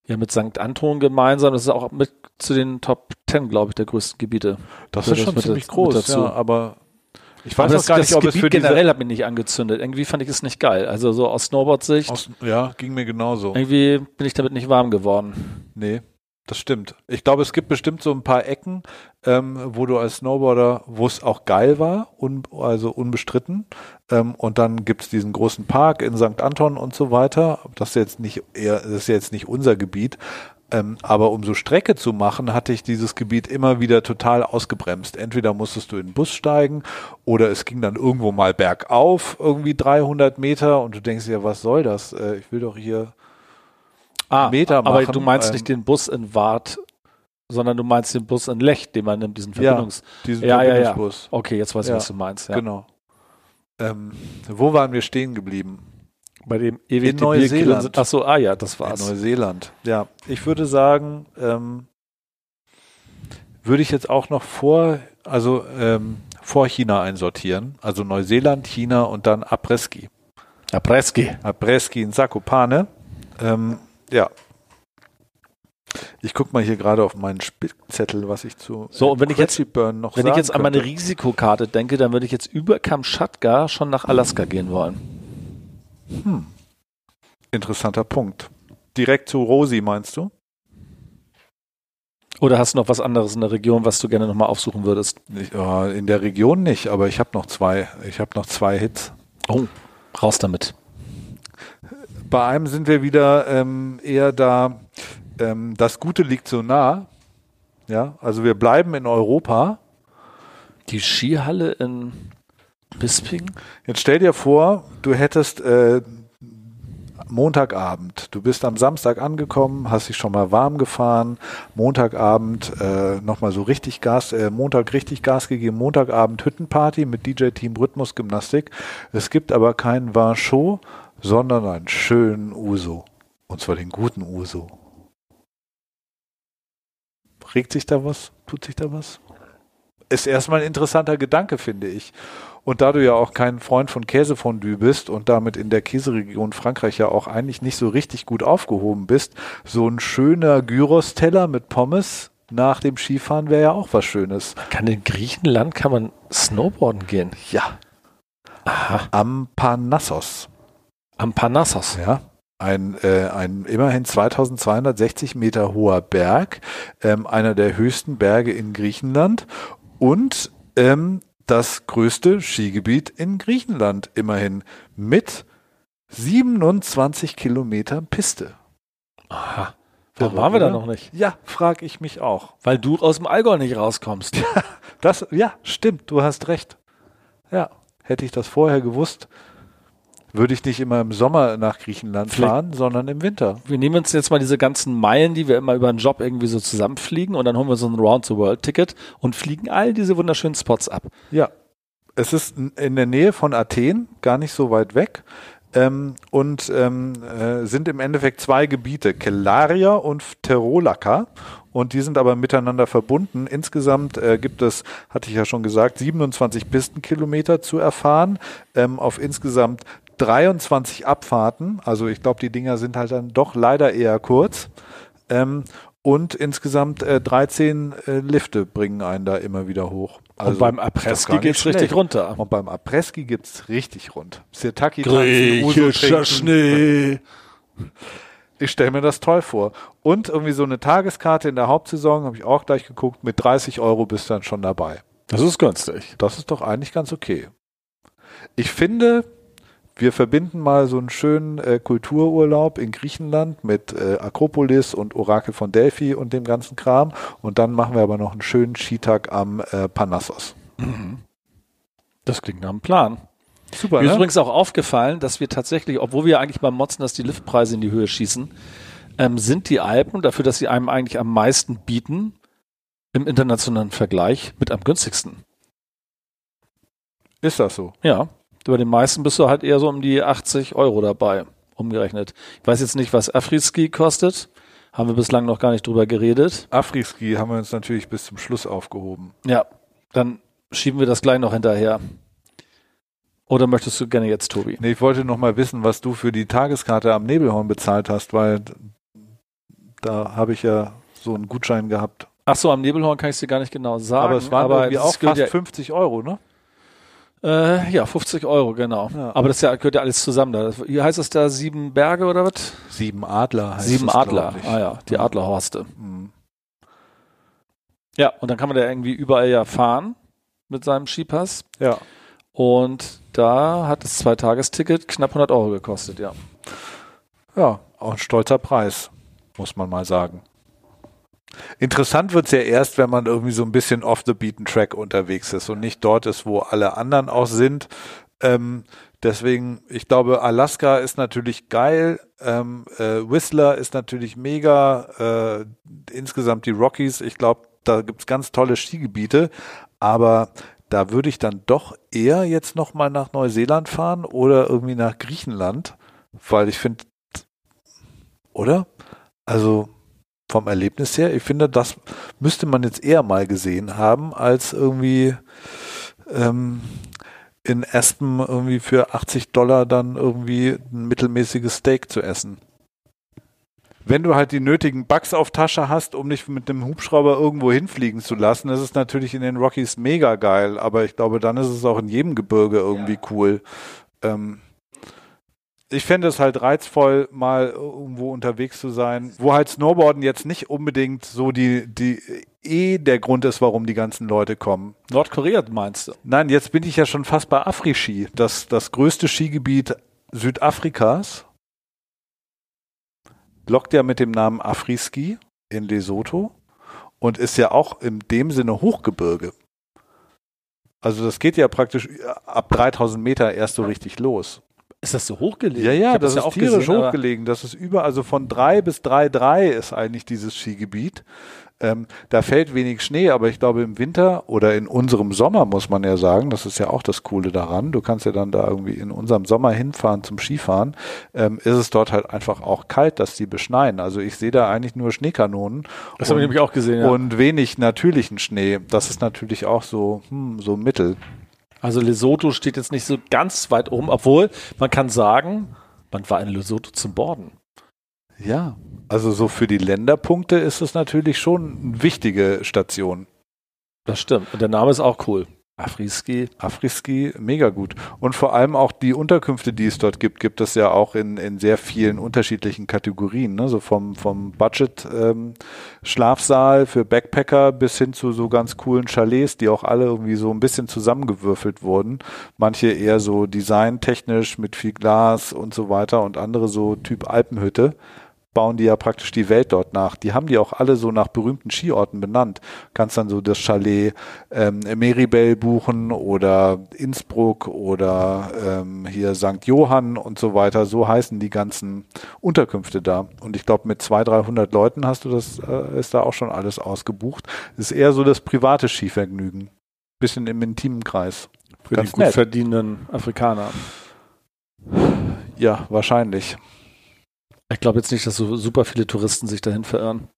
ja, mit St. Anton gemeinsam. Das ist auch mit zu den Top 10, glaube ich, der größten Gebiete. das ist das schon ziemlich mit groß, dazu. ja, aber ich weiß Aber auch gar nicht, das ob es Gebiet für diese generell hat mich nicht angezündet. Irgendwie fand ich es nicht geil. Also so aus Snowboard-Sicht, ja, ging mir genauso. irgendwie bin ich damit nicht warm geworden. Nee, das stimmt. Ich glaube, es gibt bestimmt so ein paar Ecken, ähm, wo du als Snowboarder, wo es auch geil war, un, also unbestritten. Ähm, und dann gibt es diesen großen Park in St. Anton und so weiter. Das ist jetzt nicht eher, das ist jetzt nicht unser Gebiet. Ähm, aber um so Strecke zu machen, hatte ich dieses Gebiet immer wieder total ausgebremst. Entweder musstest du in den Bus steigen oder es ging dann irgendwo mal bergauf, irgendwie 300 Meter und du denkst dir, was soll das? Äh, ich will doch hier Ah, Meter aber machen, du meinst ähm, nicht den Bus in Wart, sondern du meinst den Bus in Lech, den man nimmt, diesen Ja, Verbindungs... diesen Ja, ja, ja. Verbindungsbus. Okay, jetzt weiß ich, Ja, was du meinst. Ja. Genau. Ähm, wo waren wir stehen geblieben? Bei dem In ewig Neuseeland. Ach so, ah ja, das In war's. Neuseeland. Ja, ich würde sagen, ähm, würde ich jetzt auch noch vor, also ähm, vor China einsortieren. Also Neuseeland, China und dann Apreski. Apreski. Apreski in Zakopane. Ähm, ja. Ich gucke mal hier gerade auf meinen Spickzettel, was ich zu So, und wenn ich jetzt- Burn noch Wenn ich jetzt an meine könnte. Risikokarte denke, dann würde ich jetzt über Kamtschatka schon nach Alaska gehen wollen. Interessanter Punkt. Direkt zu Rosi, meinst du? Oder hast du noch was anderes in der Region, was du gerne nochmal aufsuchen würdest? Ich, äh, in der Region nicht, aber ich habe noch zwei. Ich habe noch zwei Hits. Oh, raus damit. Bei einem sind wir wieder ähm, eher da. Ähm, das Gute liegt so nah. Ja, also wir bleiben in Europa. Die Skihalle in Bisping? Jetzt stell dir vor, du hättest äh, Montagabend. Du bist am Samstag angekommen, hast dich schon mal warm gefahren. Montagabend äh, nochmal so richtig Gas, äh, Montag richtig Gas gegeben. Montagabend Hüttenparty mit DJ-Team Rhythmus Gymnastik. Es gibt aber keinen Chaud, sondern einen schönen Uso. Und zwar den guten Uso. Regt sich da was? Tut sich da was? ist erstmal ein interessanter Gedanke, finde ich. Und da du ja auch kein Freund von Käsefondue bist und damit in der Käseregion Frankreich ja auch eigentlich nicht so richtig gut aufgehoben bist, so ein schöner Gyros-Teller mit Pommes nach dem Skifahren wäre ja auch was Schönes. Kann in Griechenland kann man Snowboarden gehen? Ja. Aha. Am Parnassos. Am Parnassos. Ja. Ein, äh, ein immerhin 2260 Meter hoher Berg, ähm, einer der höchsten Berge in Griechenland und ähm, das größte Skigebiet in Griechenland immerhin mit 27 Kilometern Piste. Aha. Warum waren wir da noch nicht? Ja, frage ich mich auch. Weil du aus dem Allgäu nicht rauskommst. Das, ja, stimmt, du hast recht. Ja, hätte ich das vorher gewusst, würde ich nicht immer im Sommer nach Griechenland Vielleicht- fahren, sondern im Winter. Wir nehmen uns jetzt mal diese ganzen Meilen, die wir immer über einen Job irgendwie so zusammenfliegen und dann holen wir so ein Round-the-World-Ticket und fliegen all diese wunderschönen Spots ab. Ja, es ist in der Nähe von Athen, gar nicht so weit weg. Ähm, und ähm, äh, sind im Endeffekt zwei Gebiete, Kellaria und Pterolaka. Und die sind aber miteinander verbunden. Insgesamt äh, gibt es, hatte ich ja schon gesagt, 27 Pistenkilometer zu erfahren. Ähm, auf insgesamt 23 Abfahrten. Also ich glaube, die Dinger sind halt dann doch leider eher kurz. Ähm, und insgesamt äh, 13 äh, Lifte bringen einen da immer wieder hoch. und beim Apreski nicht geht's richtig schlecht. runter. Und beim Apreski gibt's richtig rund. Sirtaki trinken. Schnee. Ich stelle mir das toll vor. Und irgendwie so eine Tageskarte in der Hauptsaison, habe ich auch gleich geguckt, mit 30 Euro bist du dann schon dabei. Das ist günstig. Das ist doch eigentlich ganz okay. Ich finde, wir verbinden mal so einen schönen äh, Kultururlaub in Griechenland mit äh, Akropolis und Orakel von Delphi und dem ganzen Kram. Und dann machen wir aber noch einen schönen Skitag am äh, Panassos. Das klingt nach einem Plan. Super, Mir ist ne? übrigens auch aufgefallen, dass wir tatsächlich, obwohl wir eigentlich beim Motzen, dass die Liftpreise in die Höhe schießen, ähm, sind die Alpen dafür, dass sie einem eigentlich am meisten bieten, im internationalen Vergleich mit am günstigsten. Ist das so? Ja, bei den meisten bist du halt eher so um die 80 Euro dabei, umgerechnet. Ich weiß jetzt nicht, was Afriski kostet. Haben wir bislang noch gar nicht drüber geredet. Afriski haben wir uns natürlich bis zum Schluss aufgehoben. Ja, dann schieben wir das gleich noch hinterher. Oder möchtest du gerne jetzt, Tobi? Nee, ich wollte noch mal wissen, was du für die Tageskarte am Nebelhorn bezahlt hast, weil da habe ich ja so einen Gutschein gehabt. Ach so, am Nebelhorn kann ich dir gar nicht genau sagen. aber es waren irgendwie das auch fast 50 Euro, ne? Ja, äh, ja, 50 Euro, genau. Ja. Aber das ja, gehört ja alles zusammen. Da. Hier heißt es da sieben Berge oder was? Sieben Adler heißt Sieben es, Adler. Ah ja, die Adlerhorste. Mhm. Ja, und dann kann man da irgendwie überall ja fahren mit seinem Skipass. Ja. Und da hat das Zweitagesticket knapp 100 Euro gekostet, ja. Ja, auch ein stolzer Preis, muss man mal sagen. Interessant wird's ja erst, wenn man irgendwie so ein bisschen off the beaten track unterwegs ist und nicht dort ist, wo alle anderen auch sind. Ähm, deswegen, ich glaube, Alaska ist natürlich geil, ähm, äh, Whistler ist natürlich mega, äh, insgesamt die Rockies, ich glaube, da gibt's ganz tolle Skigebiete, aber da würde ich dann doch eher jetzt nochmal nach Neuseeland fahren oder irgendwie nach Griechenland, weil ich finde, oder? Also vom Erlebnis her, ich finde, das müsste man jetzt eher mal gesehen haben, als irgendwie ähm, in Aspen irgendwie für 80 Dollar dann irgendwie ein mittelmäßiges Steak zu essen. Wenn du halt die nötigen Bugs auf Tasche hast, um dich mit dem Hubschrauber irgendwo hinfliegen zu lassen, ist es natürlich in den Rockies mega geil, aber ich glaube, dann ist es auch in jedem Gebirge irgendwie cool. Ähm, ich fände es halt reizvoll, mal irgendwo unterwegs zu sein, wo halt Snowboarden jetzt nicht unbedingt so die, die eh der Grund ist, warum die ganzen Leute kommen. Nordkorea meinst du? Nein, jetzt bin ich ja schon fast bei Afri-Ski, das, das größte Skigebiet Südafrikas. Lockt ja mit dem Namen Afri-Ski in Lesotho und ist ja auch in dem Sinne Hochgebirge. Also das geht ja praktisch ab 3000 Meter erst so richtig los. Ist das so hochgelegen? Ja, ja, hab das, ist auch tierisch gesehen, hochgelegen. Das ist über, also von drei bis drei drei ist eigentlich dieses Skigebiet. Ähm, da fällt wenig Schnee, aber ich glaube im Winter oder in unserem Sommer muss man ja sagen, das ist ja auch das Coole daran. Du kannst ja dann da irgendwie in unserem Sommer hinfahren zum Skifahren. Ähm, ist es dort halt einfach auch kalt, dass die beschneien. Also ich sehe da eigentlich nur Schneekanonen. Das habe ich und- nämlich auch gesehen, ja. Und wenig natürlichen Schnee. Das ist natürlich auch so, hm, so mittel. Also Lesotho steht jetzt nicht so ganz weit oben, obwohl man kann sagen, man war in Lesotho zum Borden. Ja, also so für die Länderpunkte ist es natürlich schon eine wichtige Station. Das stimmt. Und der Name ist auch cool. Afriski. Afriski, mega gut. Und vor allem auch die Unterkünfte, die es dort gibt, gibt es ja auch in, in sehr vielen unterschiedlichen Kategorien. Ne? So vom, vom Budget-Schlafsaal für Backpacker bis hin zu so ganz coolen Chalets, die auch alle irgendwie so ein bisschen zusammengewürfelt wurden. Manche eher so designtechnisch mit viel Glas und so weiter und andere so Typ Alpenhütte bauen die ja praktisch die Welt dort nach. Die haben die auch alle so nach berühmten Skiorten benannt. Kannst dann so das Chalet ähm, Meribel buchen oder Innsbruck oder ähm, hier St. Johann und so weiter. So heißen die ganzen Unterkünfte da. Und ich glaube, mit 200, 300 Leuten hast du das, äh, ist da auch schon alles ausgebucht. Das ist eher so das private Skivergnügen. Bisschen im intimen Kreis. Für Ganz die gut nett. verdienenden Afrikaner. Ja, wahrscheinlich. Ich glaube jetzt nicht, dass so super viele Touristen sich dahin verirren.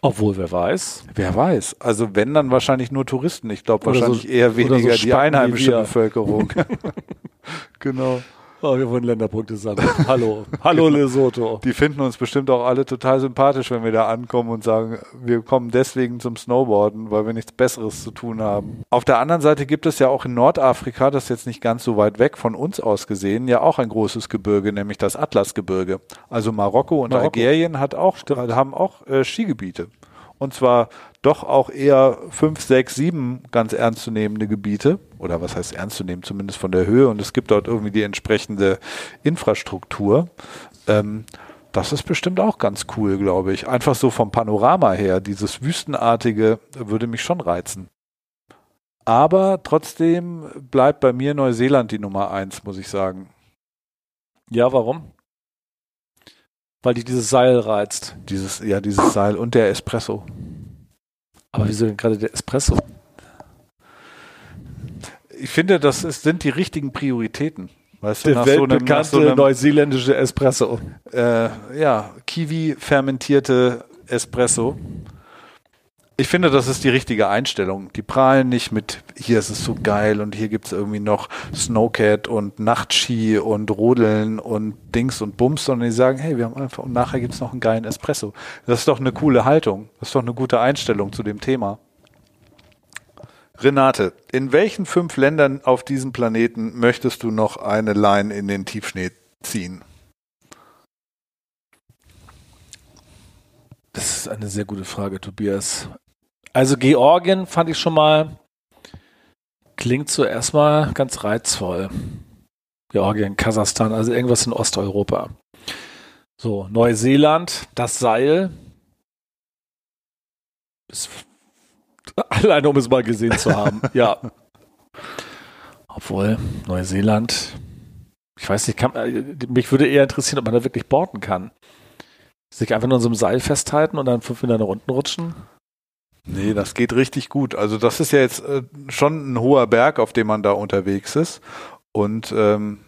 Obwohl, wer weiß. Wer weiß. Also wenn, dann wahrscheinlich nur Touristen. Ich glaube wahrscheinlich so- eher weniger so die einheimische. Bevölkerung. genau. Oh, wir wollen Länderpunkte sammeln. Hallo. Hallo Lesotho. Die finden uns bestimmt auch alle total sympathisch, wenn wir da ankommen und sagen, wir kommen deswegen zum Snowboarden, weil wir nichts Besseres zu tun haben. Auf der anderen Seite gibt es ja auch in Nordafrika, das ist jetzt nicht ganz so weit weg von uns aus gesehen, ja auch ein großes Gebirge, nämlich das Atlasgebirge. Also Marokko und Marokko. Algerien hat auch, haben auch äh, Skigebiete. Und zwar doch auch eher fünf, sechs, sieben ganz ernstzunehmende Gebiete. Oder was heißt ernst zu nehmen, zumindest von der Höhe. Und es gibt dort irgendwie die entsprechende Infrastruktur. Ähm, das ist bestimmt auch ganz cool, glaube ich. Einfach so vom Panorama her. Dieses Wüstenartige würde mich schon reizen. Aber trotzdem bleibt bei mir Neuseeland die Nummer eins, muss ich sagen. Ja, warum? Weil die dieses Seil reizt. Dieses, ja, dieses Seil und der Espresso. Aber wieso denn gerade der Espresso? Ich finde, das ist, sind die richtigen Prioritäten. Weißt du, Der nach so einem, nach weltbekannte so einem neuseeländische Espresso. äh, ja, Kiwi-fermentierte Espresso. Ich finde, das ist die richtige Einstellung. Die prahlen nicht mit, hier ist es so geil und hier gibt's irgendwie noch Snowcat und Nachtski und Rodeln und Dings und Bums, sondern die sagen, hey, wir haben einfach, und nachher gibt's noch einen geilen Espresso. Das ist doch eine coole Haltung. Das ist doch eine gute Einstellung zu dem Thema. Renate, in welchen fünf Ländern auf diesem Planeten möchtest du noch eine Line in den Tiefschnee ziehen? Das ist eine sehr gute Frage, Tobias. Also Georgien fand ich schon mal, klingt zuerst mal ganz reizvoll. Georgien, Kasachstan, also irgendwas in Osteuropa. So, Neuseeland, das Seil. Ist alleine, um es mal gesehen zu haben. ja. Obwohl, Neuseeland, ich weiß nicht, kann, äh, mich würde eher interessieren, ob man da wirklich boarden kann. Sich einfach nur in so einem Seil festhalten und dann fünf Meter nach unten rutschen. Nee, das geht richtig gut. Also das ist ja jetzt äh, schon ein hoher Berg, auf dem man da unterwegs ist. Und ähm,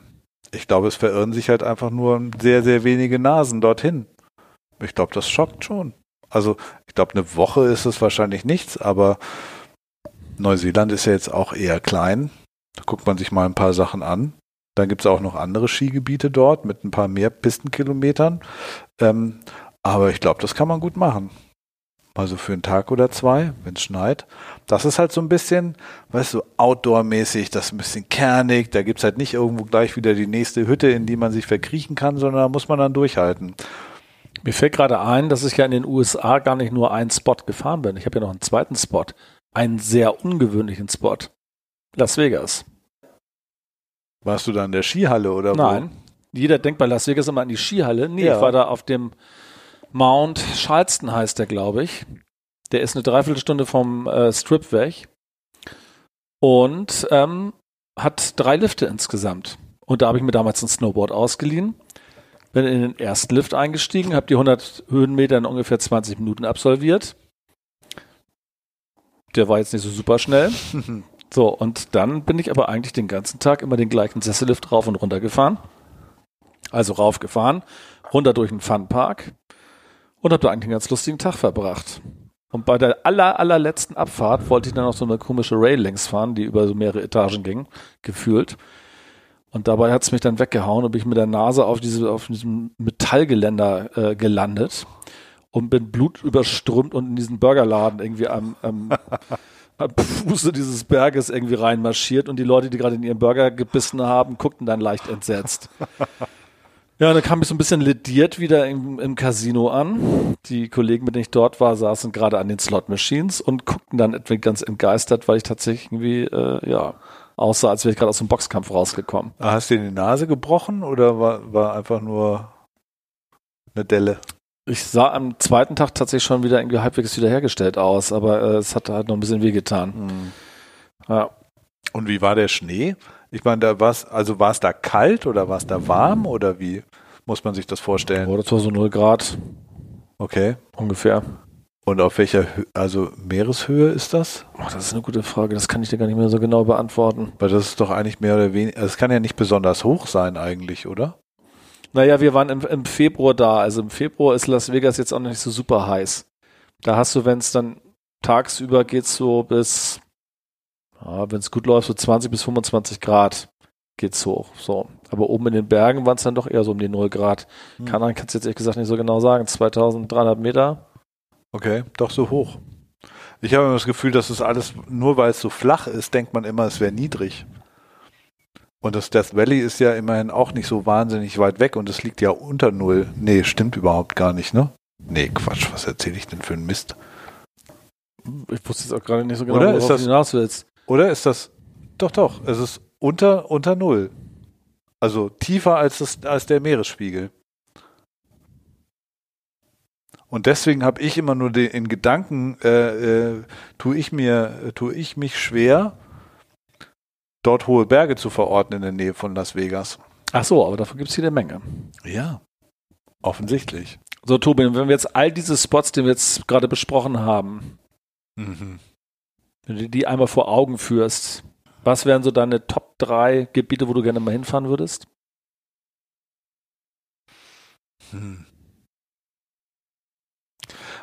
ich glaube, es verirren sich halt einfach nur sehr, sehr wenige Nasen dorthin. Ich glaube, das schockt schon. Also ich glaube, eine Woche ist es wahrscheinlich nichts, aber Neuseeland ist ja jetzt auch eher klein. Da guckt man sich mal ein paar Sachen an. Dann gibt es auch noch andere Skigebiete dort mit ein paar mehr Pistenkilometern. Ähm, aber ich glaube, das kann man gut machen. Also für einen Tag oder zwei, wenn es schneit. Das ist halt so ein bisschen, weißt du, outdoor-mäßig, das ist ein bisschen kernig. Da gibt's halt nicht irgendwo gleich wieder die nächste Hütte, in die man sich verkriechen kann, sondern da muss man dann durchhalten. Mir fällt gerade ein, dass ich ja in den USA gar nicht nur einen Spot gefahren bin. Ich habe ja noch einen zweiten Spot. Einen sehr ungewöhnlichen Spot. Las Vegas. Warst du da in der Skihalle oder Nein. Jeder denkt bei Las Vegas immer an die Skihalle. Nee, Ja. ich war da auf dem Mount Charleston heißt der, glaube ich. Der ist eine Dreiviertelstunde vom äh, Strip weg und ähm, hat drei Lifte insgesamt. Und da habe ich mir damals ein Snowboard ausgeliehen. Bin in den ersten Lift eingestiegen, habe die 100 Höhenmeter in ungefähr 20 Minuten absolviert. Der war jetzt nicht so super schnell. so, und dann bin ich aber eigentlich den ganzen Tag immer den gleichen Sessellift rauf und runter gefahren. Also raufgefahren, runter durch den Funpark und habe da eigentlich einen ganz lustigen Tag verbracht. Und bei der aller, allerletzten Abfahrt wollte ich dann noch so eine komische Rail längs fahren, die über so mehrere Etagen ging, gefühlt. Und dabei hat es mich dann weggehauen und bin ich mit der Nase auf, diese, auf diesem Metallgeländer äh, gelandet und bin blutüberströmt und in diesen Burgerladen irgendwie am, am, am Fuße dieses Berges irgendwie reinmarschiert und die Leute, die gerade in ihren Burger gebissen haben, guckten dann leicht entsetzt. Ja, dann kam ich so ein bisschen lediert wieder im, im Casino an. Die Kollegen, mit denen ich dort war, saßen gerade an den Slot-Machines und guckten dann etwa ganz entgeistert, weil ich tatsächlich irgendwie, äh, ja, aussah, als wäre ich gerade aus dem Boxkampf rausgekommen. Ah, Hast du dir die Nase gebrochen oder war, war einfach nur eine Delle? Ich sah am zweiten Tag tatsächlich schon wieder irgendwie halbwegs wiederhergestellt aus, aber äh, es hat halt noch ein bisschen wehgetan. Hm. Ja. Und wie war der Schnee? Ich meine, da war's, also war es da kalt oder war es da warm oder wie muss man sich das vorstellen? Oh, das war so 0 Grad Okay. ungefähr. Und auf welcher, also Meereshöhe ist das? Oh, das ist eine gute Frage, das kann ich dir gar nicht mehr so genau beantworten. Weil das ist doch eigentlich mehr oder weniger, es kann ja nicht besonders hoch sein eigentlich, oder? Naja, wir waren im, im Februar da. Also im Februar ist Las Vegas jetzt auch noch nicht so super heiß. Da hast du, wenn es dann tagsüber geht, so bis, ja, wenn es gut läuft, so 20 bis 25 Grad geht's hoch. So. Aber oben in den Bergen waren es dann doch eher so um die 0 Grad. Hm. Kann man kannst jetzt ehrlich gesagt nicht so genau sagen. 2300 Meter. Okay, doch so hoch. Ich habe immer das Gefühl, dass es alles, nur weil es so flach ist, denkt man immer, es wäre niedrig. Und das Death Valley ist ja immerhin auch nicht so wahnsinnig weit weg und es liegt ja unter Null. Nee, stimmt überhaupt gar nicht, ne? Nee, Quatsch, was erzähle ich denn für einen Mist? Ich wusste jetzt auch gerade nicht so genau, Oder? worauf Ist das- du hinaus willst. Oder ist das, doch, doch, es ist unter, unter Null. Also tiefer als, das, als der Meeresspiegel. Und deswegen habe ich immer nur den, in Gedanken, äh, äh, tue ich mir, tue ich mich schwer, dort hohe Berge zu verorten in der Nähe von Las Vegas. Ach so, aber davon gibt's hier eine Menge. Ja, offensichtlich. So, Tobi, wenn wir jetzt all diese Spots, die wir jetzt gerade besprochen haben, Mhm. Wenn du die einmal vor Augen führst, was wären so deine Top 3 Gebiete, wo du gerne mal hinfahren würdest? Hm.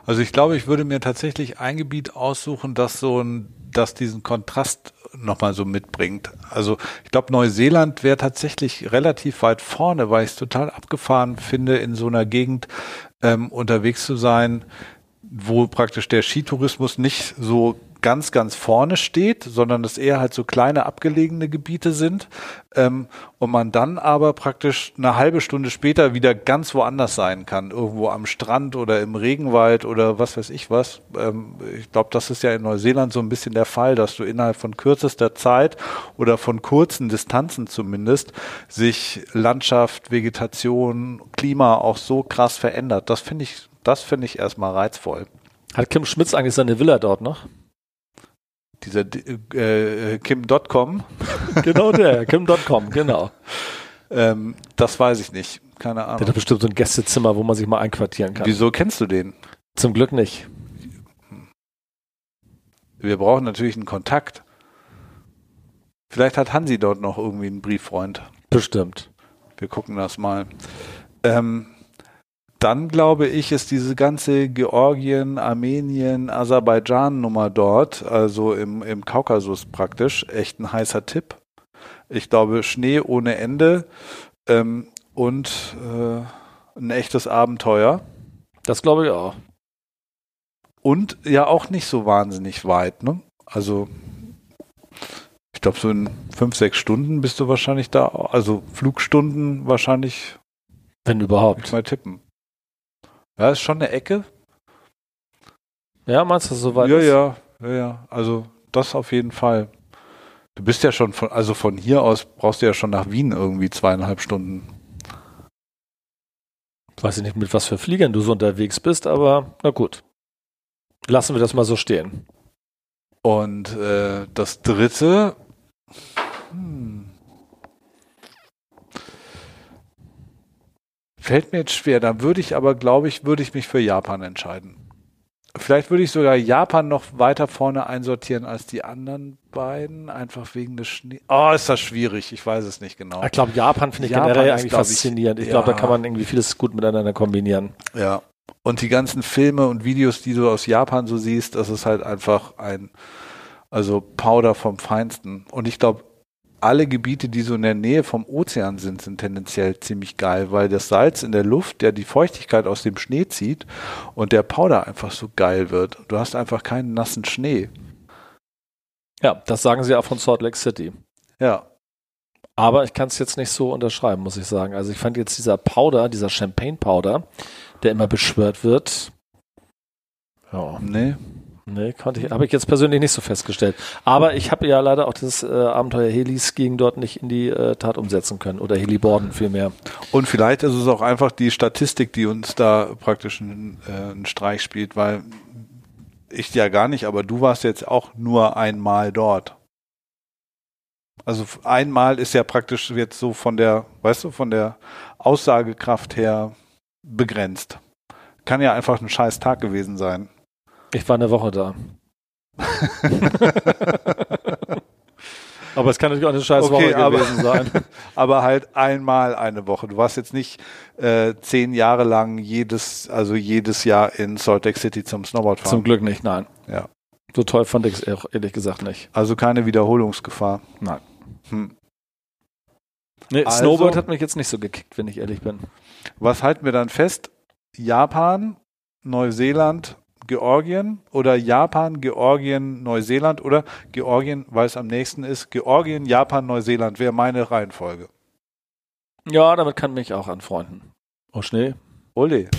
Also ich glaube, ich würde mir tatsächlich ein Gebiet aussuchen, das so ein, das diesen Kontrast nochmal so mitbringt. Also ich glaube, Neuseeland wäre tatsächlich relativ weit vorne, weil ich es total abgefahren finde, in so einer Gegend ähm, unterwegs zu sein, wo praktisch der Skitourismus nicht so ganz, ganz vorne steht, sondern es eher halt so kleine abgelegene Gebiete sind ähm, und man dann aber praktisch eine halbe Stunde später wieder ganz woanders sein kann, irgendwo am Strand oder im Regenwald oder was weiß ich was. Ähm, ich glaube, das ist ja in Neuseeland so ein bisschen der Fall, dass du innerhalb von kürzester Zeit oder von kurzen Distanzen zumindest sich Landschaft, Vegetation, Klima auch so krass verändert. Das finde ich, das finde ich erstmal reizvoll. Hat Kim Schmitz eigentlich seine Villa dort noch? Dieser äh, Kim.com, genau der, Kim.com, genau. ähm, das weiß ich nicht. Keine Der Ahnung. hat bestimmt so ein Gästezimmer, wo man sich mal einquartieren kann. Wieso kennst du den? Zum Glück nicht. Wir brauchen natürlich einen Kontakt. Vielleicht hat Hansi dort noch irgendwie einen Brieffreund. Bestimmt. Wir gucken das mal. Ähm, dann glaube ich, ist diese ganze Georgien, Armenien, Aserbaidschan-Nummer dort, also im, im Kaukasus praktisch, echt ein heißer Tipp. Ich glaube, Schnee ohne Ende ähm, und äh, ein echtes Abenteuer. Das glaube ich auch. Und ja auch nicht so wahnsinnig weit, ne? Also ich glaube, so in fünf, sechs Stunden bist du wahrscheinlich da. Also Flugstunden wahrscheinlich, Wenn überhaupt. mal tippen. Ja, ist schon eine Ecke. Ja, meinst du, soweit ja, ist? ja, ja, ja. Also das auf jeden Fall. Du bist ja schon von, also von hier aus brauchst du ja schon nach Wien irgendwie zweieinhalb Stunden. Weiß ich nicht, mit was für Fliegern du so unterwegs bist, aber na gut. Lassen wir das mal so stehen. Und äh, das dritte, hm, Fällt mir jetzt schwer. Da würde ich aber, glaube ich, würde ich mich für Japan entscheiden. Vielleicht würde ich sogar Japan noch weiter vorne einsortieren als die anderen beiden, einfach wegen des Schnee. Oh, ist das schwierig. Ich weiß es nicht genau. Ich glaube, Japan finde ich Japan generell eigentlich glaub ich, faszinierend. Ich ja. glaube, da kann man irgendwie vieles gut miteinander kombinieren. Ja. Und die ganzen Filme und Videos, die du aus Japan so siehst, das ist halt einfach ein, also Powder vom Feinsten. Und ich glaube, alle Gebiete, die so in der Nähe vom Ozean sind, sind tendenziell ziemlich geil, weil das Salz in der Luft, der die Feuchtigkeit aus dem Schnee zieht und der Powder einfach so geil wird. Du hast einfach keinen nassen Schnee. Ja, das sagen sie auch von Salt Lake City. Ja. Aber ich kann es jetzt nicht so unterschreiben, muss ich sagen. Also ich fand jetzt dieser Powder, dieser Champagne Powder, der immer beschwört wird. Ja, Nee. Nee, konnte ich, habe ich jetzt persönlich nicht so festgestellt. Aber ich habe ja leider auch das äh, Abenteuer Heli-Skiing dort nicht in die äh, Tat umsetzen können. Oder Heliboarden vielmehr. Und vielleicht ist es auch einfach die Statistik, die uns da praktisch einen, äh, einen Streich spielt, weil ich ja gar nicht, aber du warst jetzt auch nur einmal dort. Also einmal ist ja praktisch jetzt so von der, weißt du, von der Aussagekraft her begrenzt. Kann ja einfach ein scheiß Tag gewesen sein. Ich war eine Woche da. aber es kann natürlich auch eine scheiß Okay, Woche aber- gewesen sein. aber halt einmal eine Woche. Du warst jetzt nicht äh, zehn Jahre lang jedes, also jedes Jahr in Salt Lake City zum Snowboardfahren. Zum Glück nicht, nein. Ja. So toll fand ich es ehrlich gesagt nicht. Also keine Wiederholungsgefahr. Nein. Hm. Nee, Also- Snowboard hat mich jetzt nicht so gekickt, wenn ich ehrlich bin. Was halten wir dann fest? Japan, Neuseeland, Georgien oder Japan, Georgien, Neuseeland oder Georgien, weil es am nächsten ist. Georgien, Japan, Neuseeland wäre meine Reihenfolge. Ja, damit kann mich auch anfreunden. Oh, Schnee. Ole.